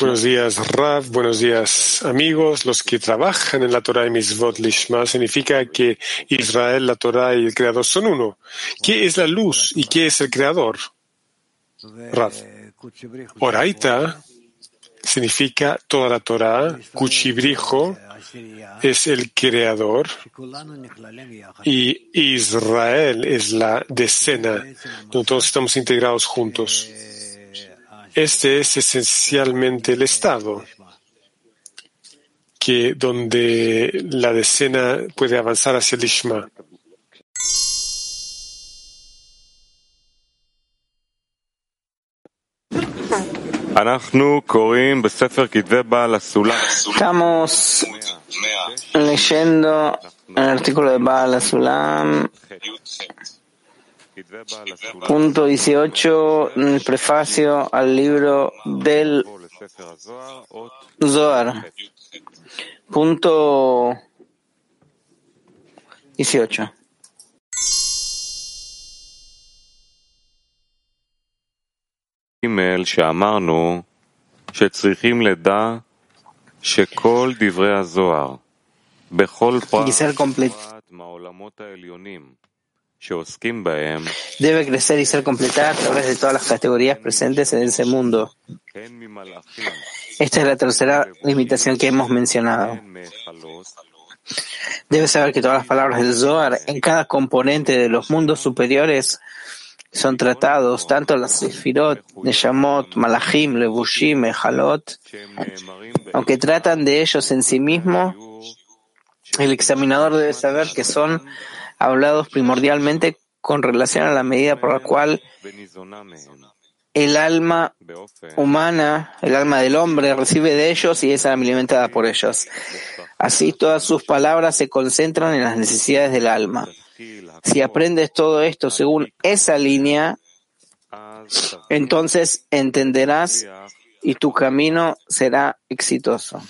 Buenos días, Rav. Buenos días, amigos. Los que trabajan en la Torah y Mitzvot Lishma significa que Israel, la Torah y el Creador son uno. ¿Qué es la luz y qué es el Creador? Rav. Oraita significa toda la Torah. Cuchibrijo es el creador y Israel es la decena, donde todos estamos integrados juntos. Este es esencialmente el estado que donde la decena puede avanzar hacia el Ishma. Estamos leyendo el artículo de Baal Sulam, punto 18, el prefacio al libro del Zohar. Punto 18. שאמרנו שצריכים לדע שכל דברי הזוהר, בכל פרט מהעולמות העליונים שעוסקים בהם, debe crecer y ser completada a través de todas las categorías presentes en ese mundo. Esta es la tercera limitación que hemos mencionado. Debe saber que todas las palabras del Zohar en cada componente de los mundos superiores son tratados, tanto las Sefirot, Neshamot, Malachim, Levushim, Ejalot, aunque tratan de ellos en sí mismos, el examinador debe saber que son hablados primordialmente con relación a la medida por la cual el alma humana, el alma del hombre, recibe de ellos y es alimentada por ellos. Así todas sus palabras se concentran en las necesidades del alma. Si aprendes todo esto según esa línea, entonces entenderás y tu camino será exitoso.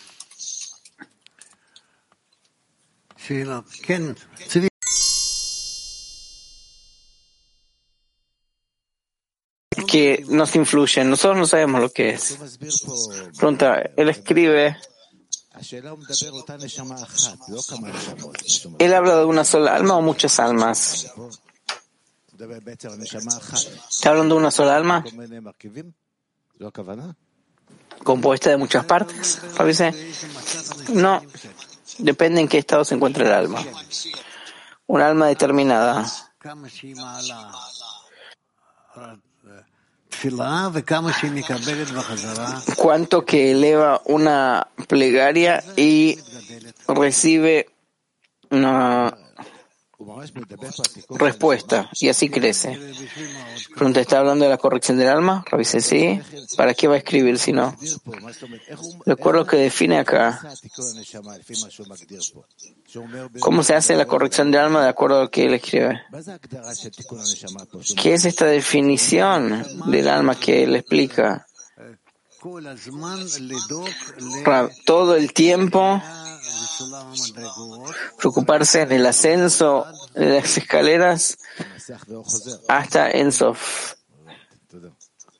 Que nos influyen, nosotros no sabemos lo que es. Pregunta, él escribe ¿Él habla de una sola alma o muchas almas? ¿Está hablando de una sola alma? ¿Compuesta de muchas partes? No, depende en qué estado se encuentra el alma. Un alma determinada cuanto que eleva una plegaria y recibe una respuesta y así crece. Pregunta, ¿está hablando de la corrección del alma? Revise sí. ¿Para qué va a escribir si no? Recuerdo que define acá. ¿Cómo se hace la corrección del alma de acuerdo a lo que él escribe? ¿Qué es esta definición del alma que él explica? Todo el tiempo preocuparse en el ascenso de las escaleras hasta Ensof.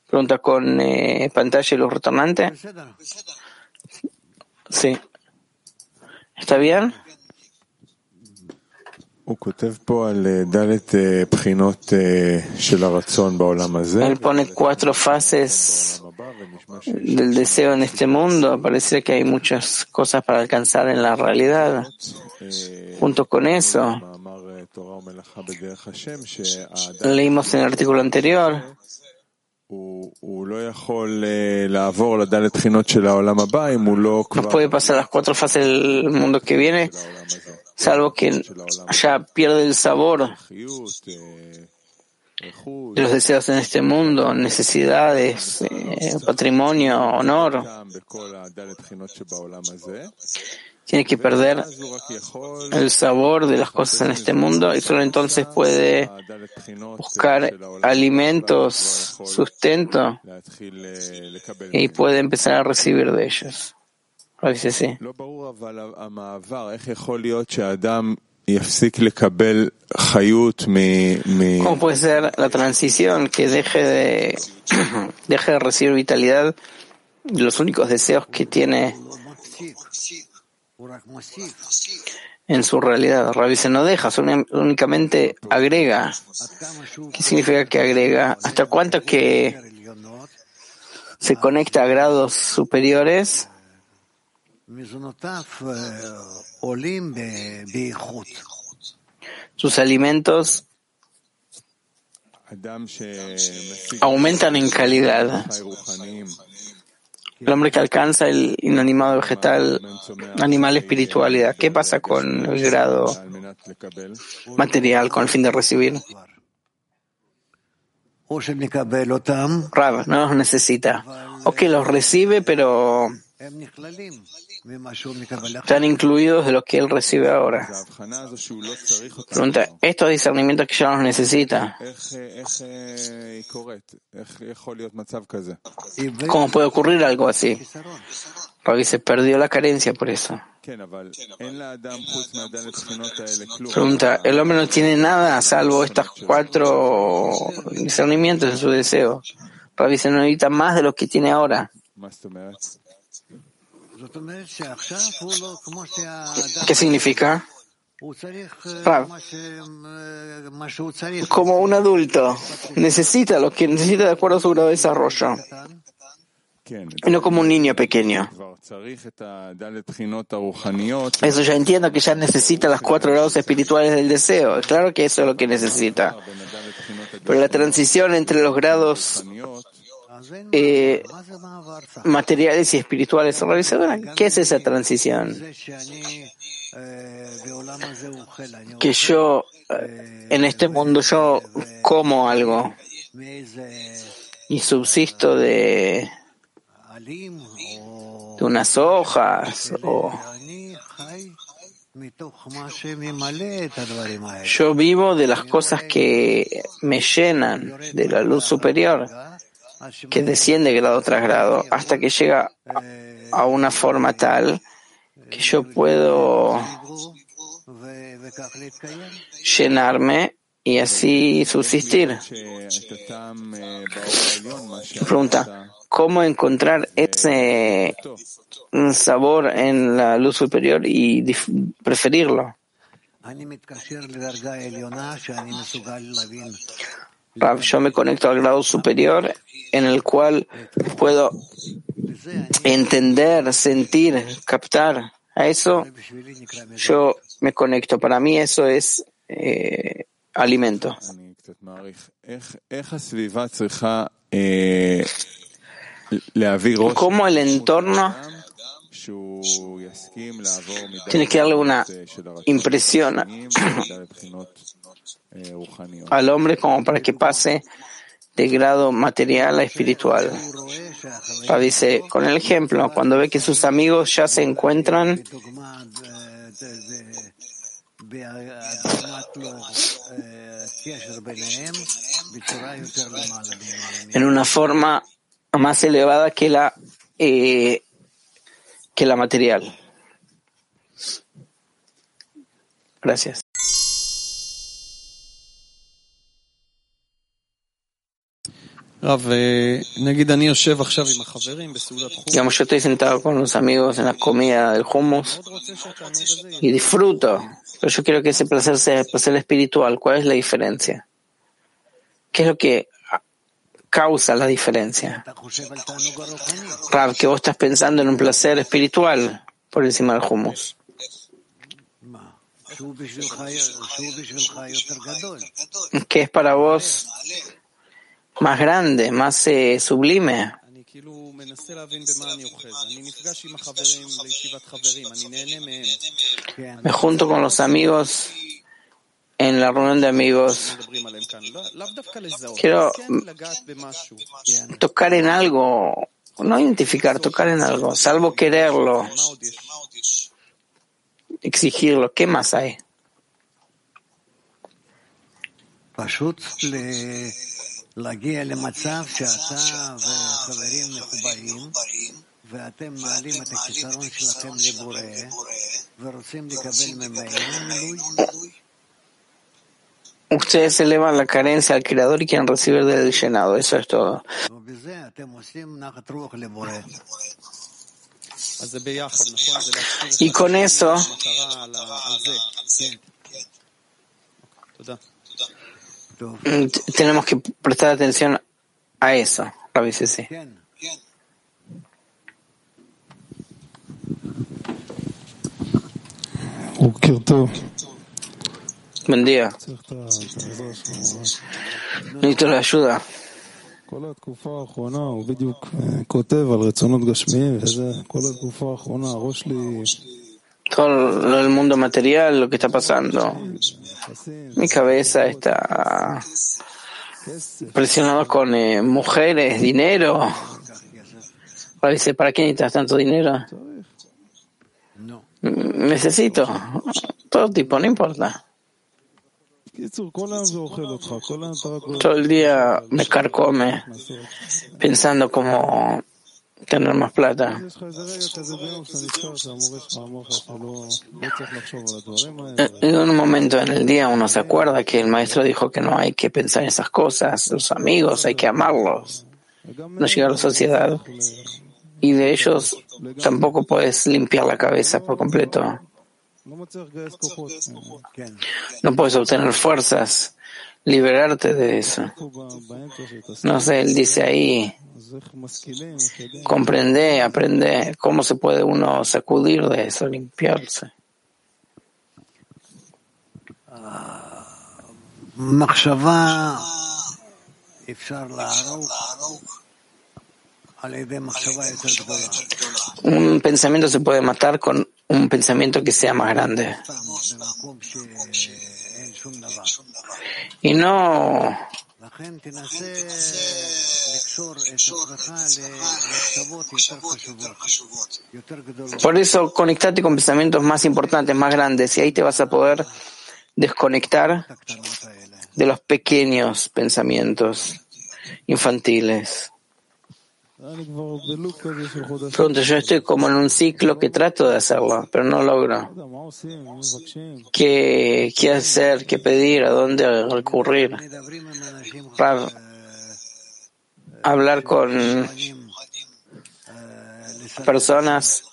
Pregunta con eh, pantalla y luz retornante. Sí. ¿Está bien? Él pone cuatro fases del deseo en este mundo. Parece que hay muchas cosas para alcanzar en la realidad. Junto con eso, leímos en el artículo anterior no puede pasar las cuatro fases del mundo que viene, salvo que ya pierde el sabor de los deseos en este mundo, necesidades, eh, patrimonio, honor. Tiene que perder el sabor de las cosas en este mundo y solo entonces puede buscar alimentos, sustento y puede empezar a recibir de ellos. A veces sí. ¿Cómo puede ser la transición que deje de, <clears throat> deje de recibir vitalidad los únicos deseos que tiene en su realidad? Rabbi se no deja, únicamente agrega. ¿Qué significa que agrega? ¿Hasta cuánto que se conecta a grados superiores? Sus alimentos aumentan en calidad. El hombre que alcanza el inanimado vegetal, animal espiritualidad, ¿qué pasa con el grado material con el fin de recibir? Rab, no los necesita. O que los recibe, pero están incluidos de lo que él recibe ahora. Pregunta, estos discernimientos que ya los necesita. ¿Cómo puede ocurrir algo así? Porque se perdió la carencia por eso. Pregunta, el hombre no tiene nada salvo estas cuatro discernimientos en su deseo. Rabbi se necesita más de lo que tiene ahora. ¿Qué significa? Como un adulto, necesita lo que necesita de acuerdo a su grado de desarrollo, y no como un niño pequeño. Eso ya entiendo que ya necesita las cuatro grados espirituales del deseo. Claro que eso es lo que necesita. Pero la transición entre los grados eh, materiales y espirituales ¿Qué es esa transición? Que yo, eh, en este mundo, yo como algo y subsisto de unas hojas o yo vivo de las cosas que me llenan de la luz superior que desciende grado tras grado hasta que llega a una forma tal que yo puedo llenarme y así subsistir. Pregunta, ¿cómo encontrar ese sabor en la luz superior y preferirlo? Yo me conecto al grado superior en el cual puedo entender, sentir, captar. A eso yo me conecto. Para mí eso es eh, alimento. ¿Cómo el entorno tiene que darle una impresión al hombre como para que pase de grado material a espiritual. dice, con el ejemplo, cuando ve que sus amigos ya se encuentran en una forma más elevada que la eh, que la material. Gracias. Digamos, yo estoy sentado con los amigos en la comida del hummus y disfruto, pero yo quiero que ese placer sea el placer espiritual. ¿Cuál es la diferencia? ¿Qué es lo que causa la diferencia? Rav, que vos estás pensando en un placer espiritual por encima del hummus. ¿Qué es para vos más grande, más eh, sublime. Me junto con los amigos en la reunión de amigos. Quiero tocar en algo, no identificar, tocar en algo, salvo quererlo, exigirlo. ¿Qué más hay? להגיע למצב שאתה וחברים מחוברים ואתם מעלים את הכישרון שלכם לבורא ורוצים לקבל ממנו מילוי? Ustedes elevan la carencia al Creador y quieren recibir del llenado. Eso es todo. Y con eso Mm, tenemos que prestar atención a eso, Rabbi Sisi. Buen día. Necesito la ayuda. Todo el mundo material, lo que está pasando. Mi cabeza está presionado con eh, mujeres, dinero. dice, ¿para qué necesitas tanto dinero? Necesito. Todo tipo, no importa. Todo el día me carcome pensando cómo tener más plata. En un momento en el día uno se acuerda que el maestro dijo que no hay que pensar en esas cosas, los amigos hay que amarlos, no llegar a la sociedad. Y de ellos tampoco puedes limpiar la cabeza por completo. No puedes obtener fuerzas, liberarte de eso. No sé, él dice ahí, comprende, aprende cómo se puede uno sacudir de eso, limpiarse. Un pensamiento se puede matar con un pensamiento que sea más grande. Y no por eso conectate con pensamientos más importantes, más grandes, y ahí te vas a poder desconectar de los pequeños pensamientos infantiles. Pronto, yo estoy como en un ciclo que trato de hacerlo, pero no logro. ¿Qué, qué hacer? ¿Qué pedir? ¿A dónde recurrir? Para hablar con personas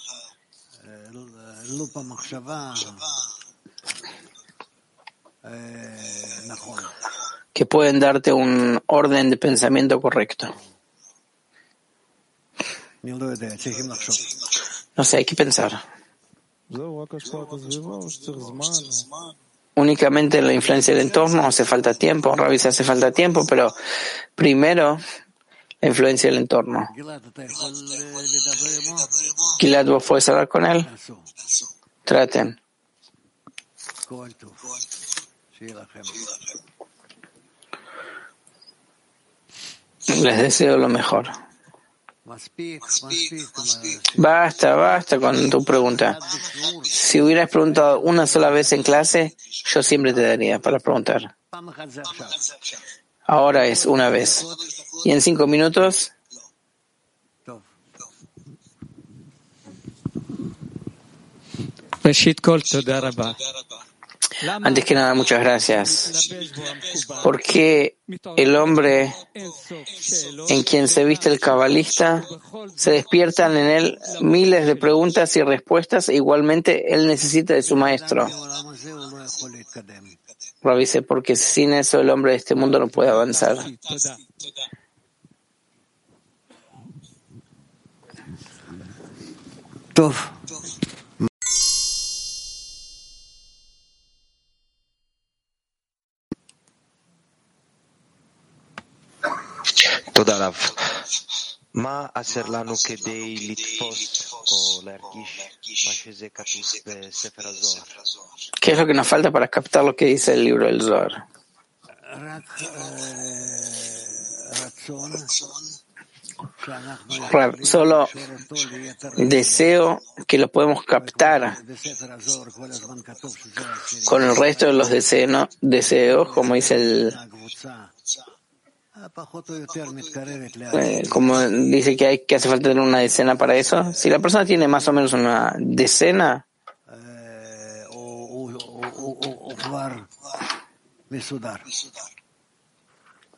que pueden darte un orden de pensamiento correcto. No sé, hay que pensar. Únicamente la influencia del entorno hace falta tiempo, Rabbi hace falta tiempo, pero primero la influencia del entorno. Gilad, ¿vos puedes hablar con él? Traten. Les deseo lo mejor. Basta, basta con tu pregunta. Si hubieras preguntado una sola vez en clase, yo siempre te daría para preguntar. Ahora es una vez. Y en cinco minutos. Antes que nada, muchas gracias. Porque el hombre en quien se viste el cabalista, se despiertan en él miles de preguntas y respuestas, e igualmente él necesita de su maestro. Rabbi porque sin eso el hombre de este mundo no puede avanzar. ¿Qué es lo que nos falta para captar lo que dice el libro del Zohar? Solo deseo que lo podemos captar con el resto de los deseos, como dice el eh, como dice que hay que hace falta tener una decena para eso, si la persona tiene más o menos una decena,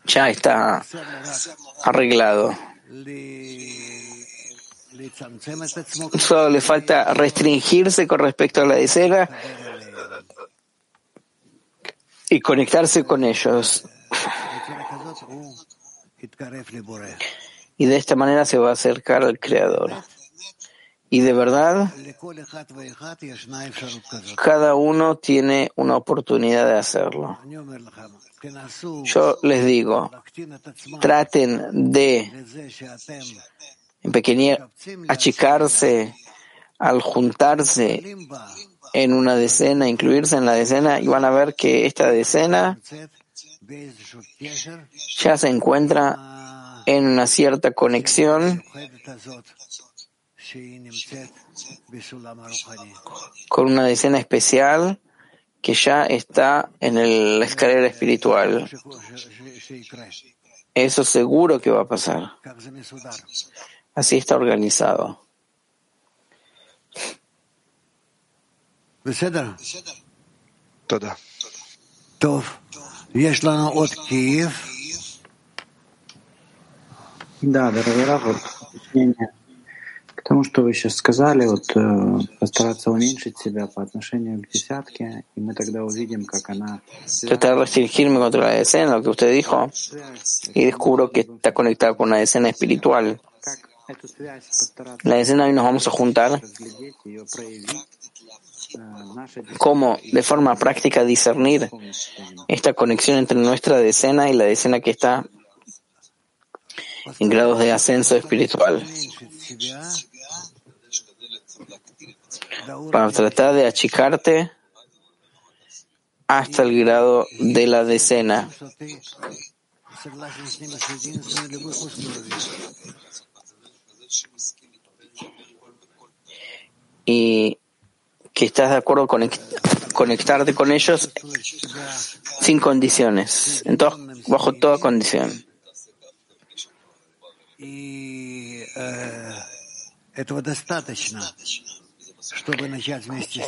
ya está arreglado. Solo le falta restringirse con respecto a la decena y conectarse con ellos. Y de esta manera se va a acercar al Creador. Y de verdad, cada uno tiene una oportunidad de hacerlo. Yo les digo, traten de achicarse al juntarse en una decena, incluirse en la decena, y van a ver que esta decena ya se encuentra en una cierta conexión con una decena especial que ya está en el, la escalera espiritual. Eso seguro que va a pasar. Así está organizado. Toda. Да, дорогой Раф, к тому, что вы сейчас сказали, вот постараться уменьшить себя по отношению к десятке, и мы тогда увидим, как она... De restringirme contra la decena, lo que usted dijo, y descubro que está conectado con una decena espiritual. La decena hoy nos vamos a juntar cómo de forma práctica discernir esta conexión entre nuestra decena y la decena que está en grados de ascenso espiritual. Para tratar de achicarte hasta el grado de la decena. Y que estás de acuerdo con conectarte con ellos sin condiciones, en bajo toda condición.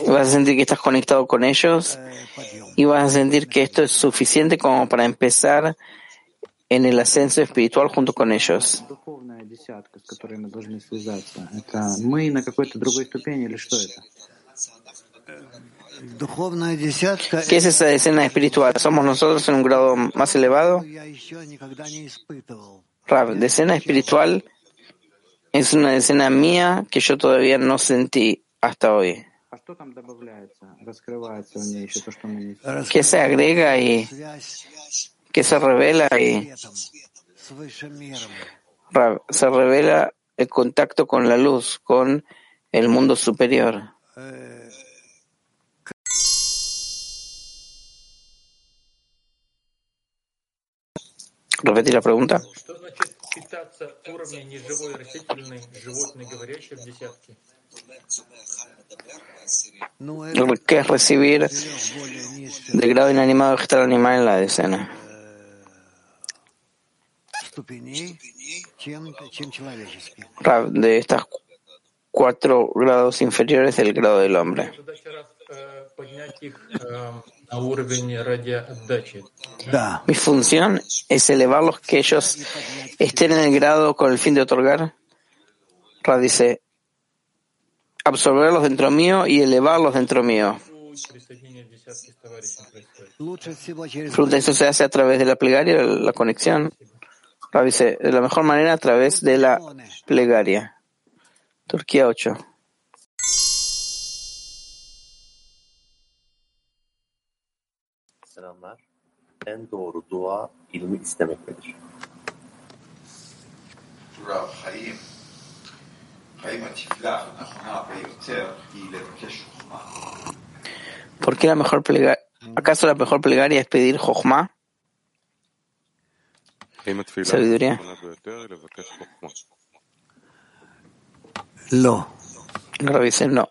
Vas a sentir que estás conectado con ellos y vas a sentir que esto es suficiente como para empezar en el ascenso espiritual junto con ellos. ¿Qué es esa escena espiritual? ¿Somos nosotros en un grado más elevado? Rav, decena espiritual es una escena mía que yo todavía no sentí hasta hoy. ¿Qué se agrega y qué se revela y Rav, se revela el contacto con la luz, con el mundo superior. Repetir la pregunta. ¿Qué es recibir del grado inanimado vegetal animal en la decena? De estas cuatro grados inferiores del grado del hombre. Mi función es elevarlos que ellos estén en el grado con el fin de otorgar. Ra dice, absorberlos dentro mío y elevarlos dentro mío. Eso se hace a través de la plegaria, la conexión. Ra dice, de la mejor manera a través de la plegaria. Turquía 8. ¿Por qué la mejor plegaria? ¿Acaso la mejor plegaria es pedir Jochma? Sabiduría. No. Revisen, no.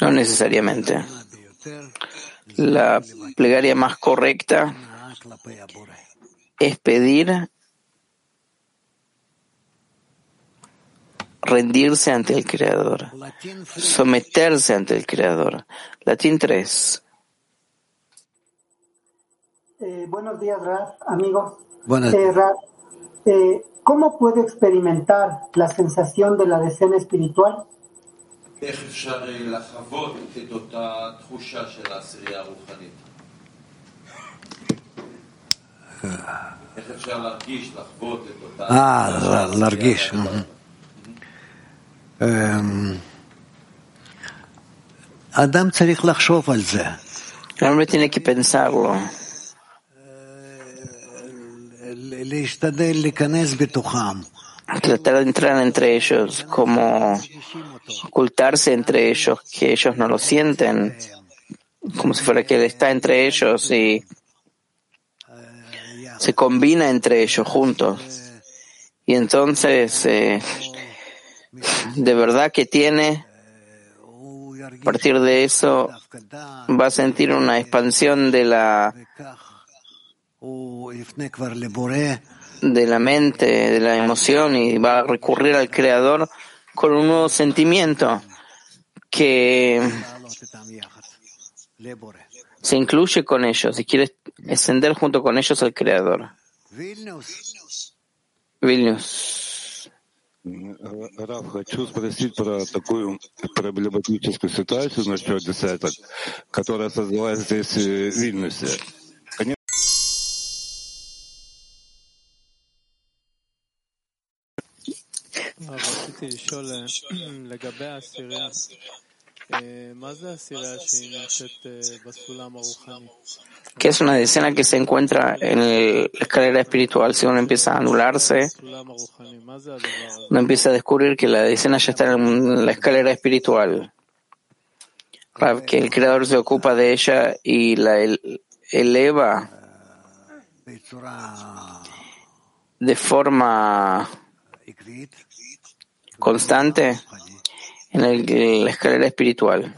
No necesariamente. La plegaria más correcta es pedir rendirse ante el Creador, someterse ante el Creador. Latín 3. Eh, buenos días, Raf, amigos. Buenos eh, Raf, eh, ¿Cómo puede experimentar la sensación de la decena espiritual? איך אפשר לחוות את אותה תחושה של העשירייה הרוחנית? איך אפשר להרגיש, לחוות את אותה... אה, להרגיש. אדם צריך לחשוב על זה. Tiene que pensarlo. להשתדל להיכנס בתוכם. Tratar de entrar entre ellos, como ocultarse entre ellos, que ellos no lo sienten, como si fuera que él está entre ellos y se combina entre ellos juntos. Y entonces, eh, de verdad que tiene, a partir de eso, va a sentir una expansión de la de la mente, de la emoción y va a recurrir al Creador con un nuevo sentimiento que se incluye con ellos y quiere ascender junto con ellos al Creador. Vilnius. Раф, хочу спросить про такую проблематическую ситуацию насчет десяток, которая создалась здесь в Вильнюсе. <clears throat> que es una decena que se encuentra en la escalera espiritual. Si uno empieza a anularse, uno empieza a descubrir que la decena ya está en la escalera espiritual. Que el Creador se ocupa de ella y la eleva de forma constante en la escalera espiritual.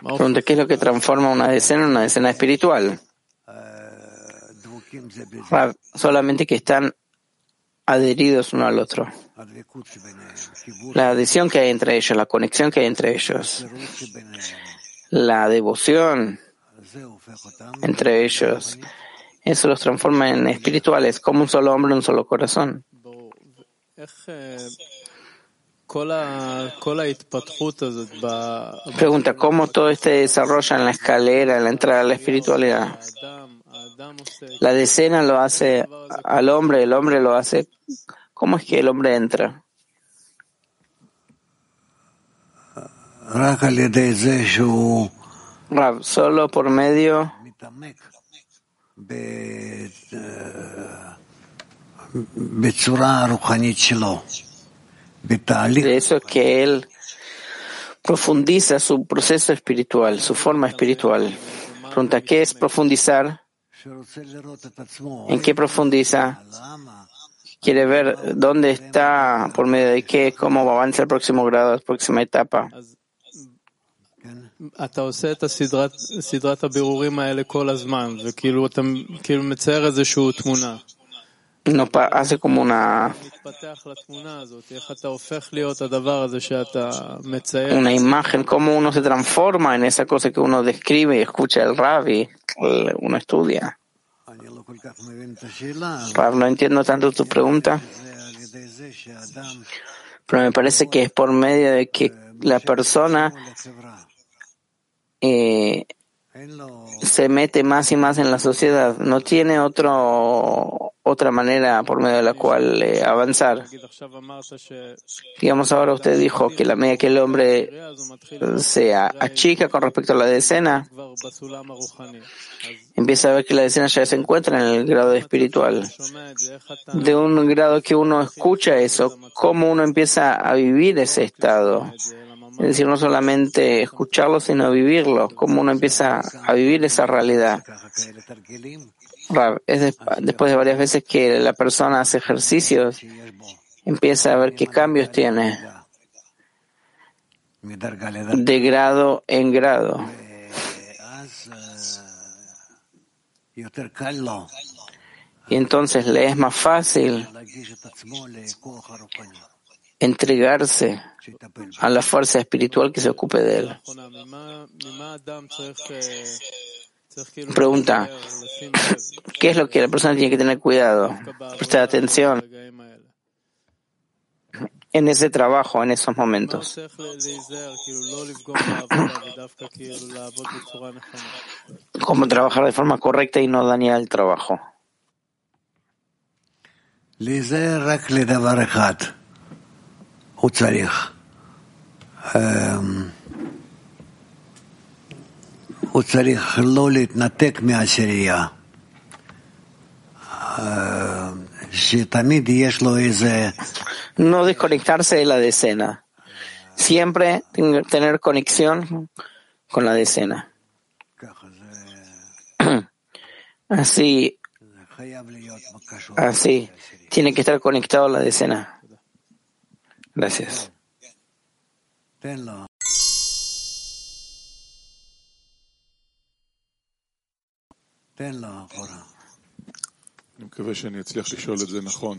Pregunta, ¿qué es lo que transforma una decena en una decena espiritual? Solamente que están adheridos uno al otro. La adhesión que hay entre ellos, la conexión que hay entre ellos, la devoción entre ellos, eso los transforma en espirituales, como un solo hombre, un solo corazón. Pregunta, ¿cómo todo este desarrolla en la escalera, en la entrada a la espiritualidad? La decena lo hace al hombre, el hombre lo hace. ¿Cómo es que el hombre entra? Solo por medio de eso que él profundiza su proceso espiritual, su forma espiritual. Pregunta, ¿qué es profundizar? ¿En qué profundiza? Quiere ver dónde está, por medio de qué, cómo avanza el próximo grado, la próxima etapa. No hace como una una imagen, cómo uno se transforma en esa cosa que uno describe y escucha el rabbi, uno estudia. no entiendo tanto tu pregunta, pero me parece que es por medio de que la persona eh, se mete más y más en la sociedad, no tiene otro otra manera por medio de la cual eh, avanzar. Digamos, ahora usted dijo que la medida que el hombre se achica con respecto a la decena, empieza a ver que la decena ya se encuentra en el grado espiritual. De un grado que uno escucha eso, cómo uno empieza a vivir ese estado. Es decir, no solamente escucharlo, sino vivirlo, cómo uno empieza a vivir esa realidad es después de varias veces que la persona hace ejercicios, empieza a ver qué cambios tiene de grado en grado. Y entonces le es más fácil entregarse a la fuerza espiritual que se ocupe de él. Pregunta, ¿qué es lo que la persona tiene que tener cuidado? Prestar atención en ese trabajo, en esos momentos. Cómo trabajar de forma correcta y no dañar el trabajo. הוא צריך לא להתנתק מהעשירייה, שתמיד יש לו איזה no desconectarse de la decena. Siempre tener conexión con la decena. <clears throat> Así, así, tiene que estar conectado a la decena. Gracias. אני מקווה שאני אצליח לשאול את זה נכון.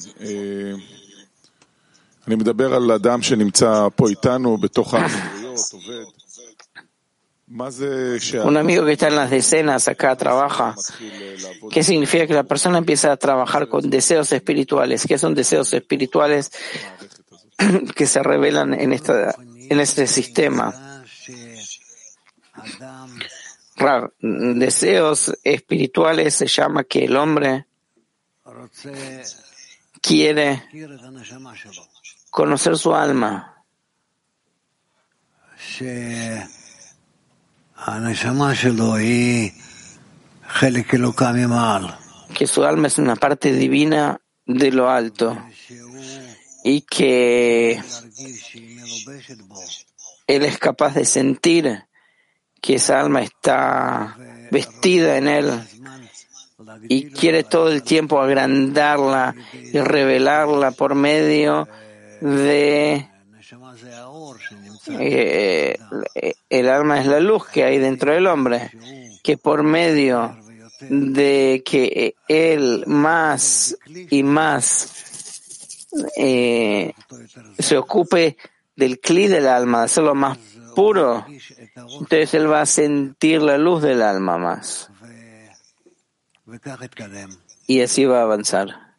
אני מדבר על אדם שנמצא פה איתנו בתוך המסגריות, עובד. Un amigo que está en las decenas acá trabaja. ¿Qué significa que la persona empieza a trabajar con deseos espirituales? ¿Qué son deseos espirituales que se revelan en, esta, en este sistema? Deseos espirituales se llama que el hombre quiere conocer su alma que su alma es una parte divina de lo alto y que él es capaz de sentir que esa alma está vestida en él y quiere todo el tiempo agrandarla y revelarla por medio de eh, el alma es la luz que hay dentro del hombre, que por medio de que él más y más eh, se ocupe del cli del alma, de hacerlo más puro, entonces él va a sentir la luz del alma más. Y así va a avanzar.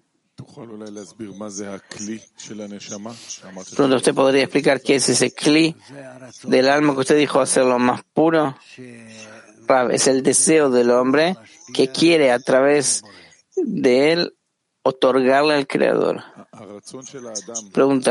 Pronto usted podría explicar qué es ese cli del alma que usted dijo hacerlo más puro. es el deseo del hombre que quiere a través de él otorgarle al Creador. Pregunta.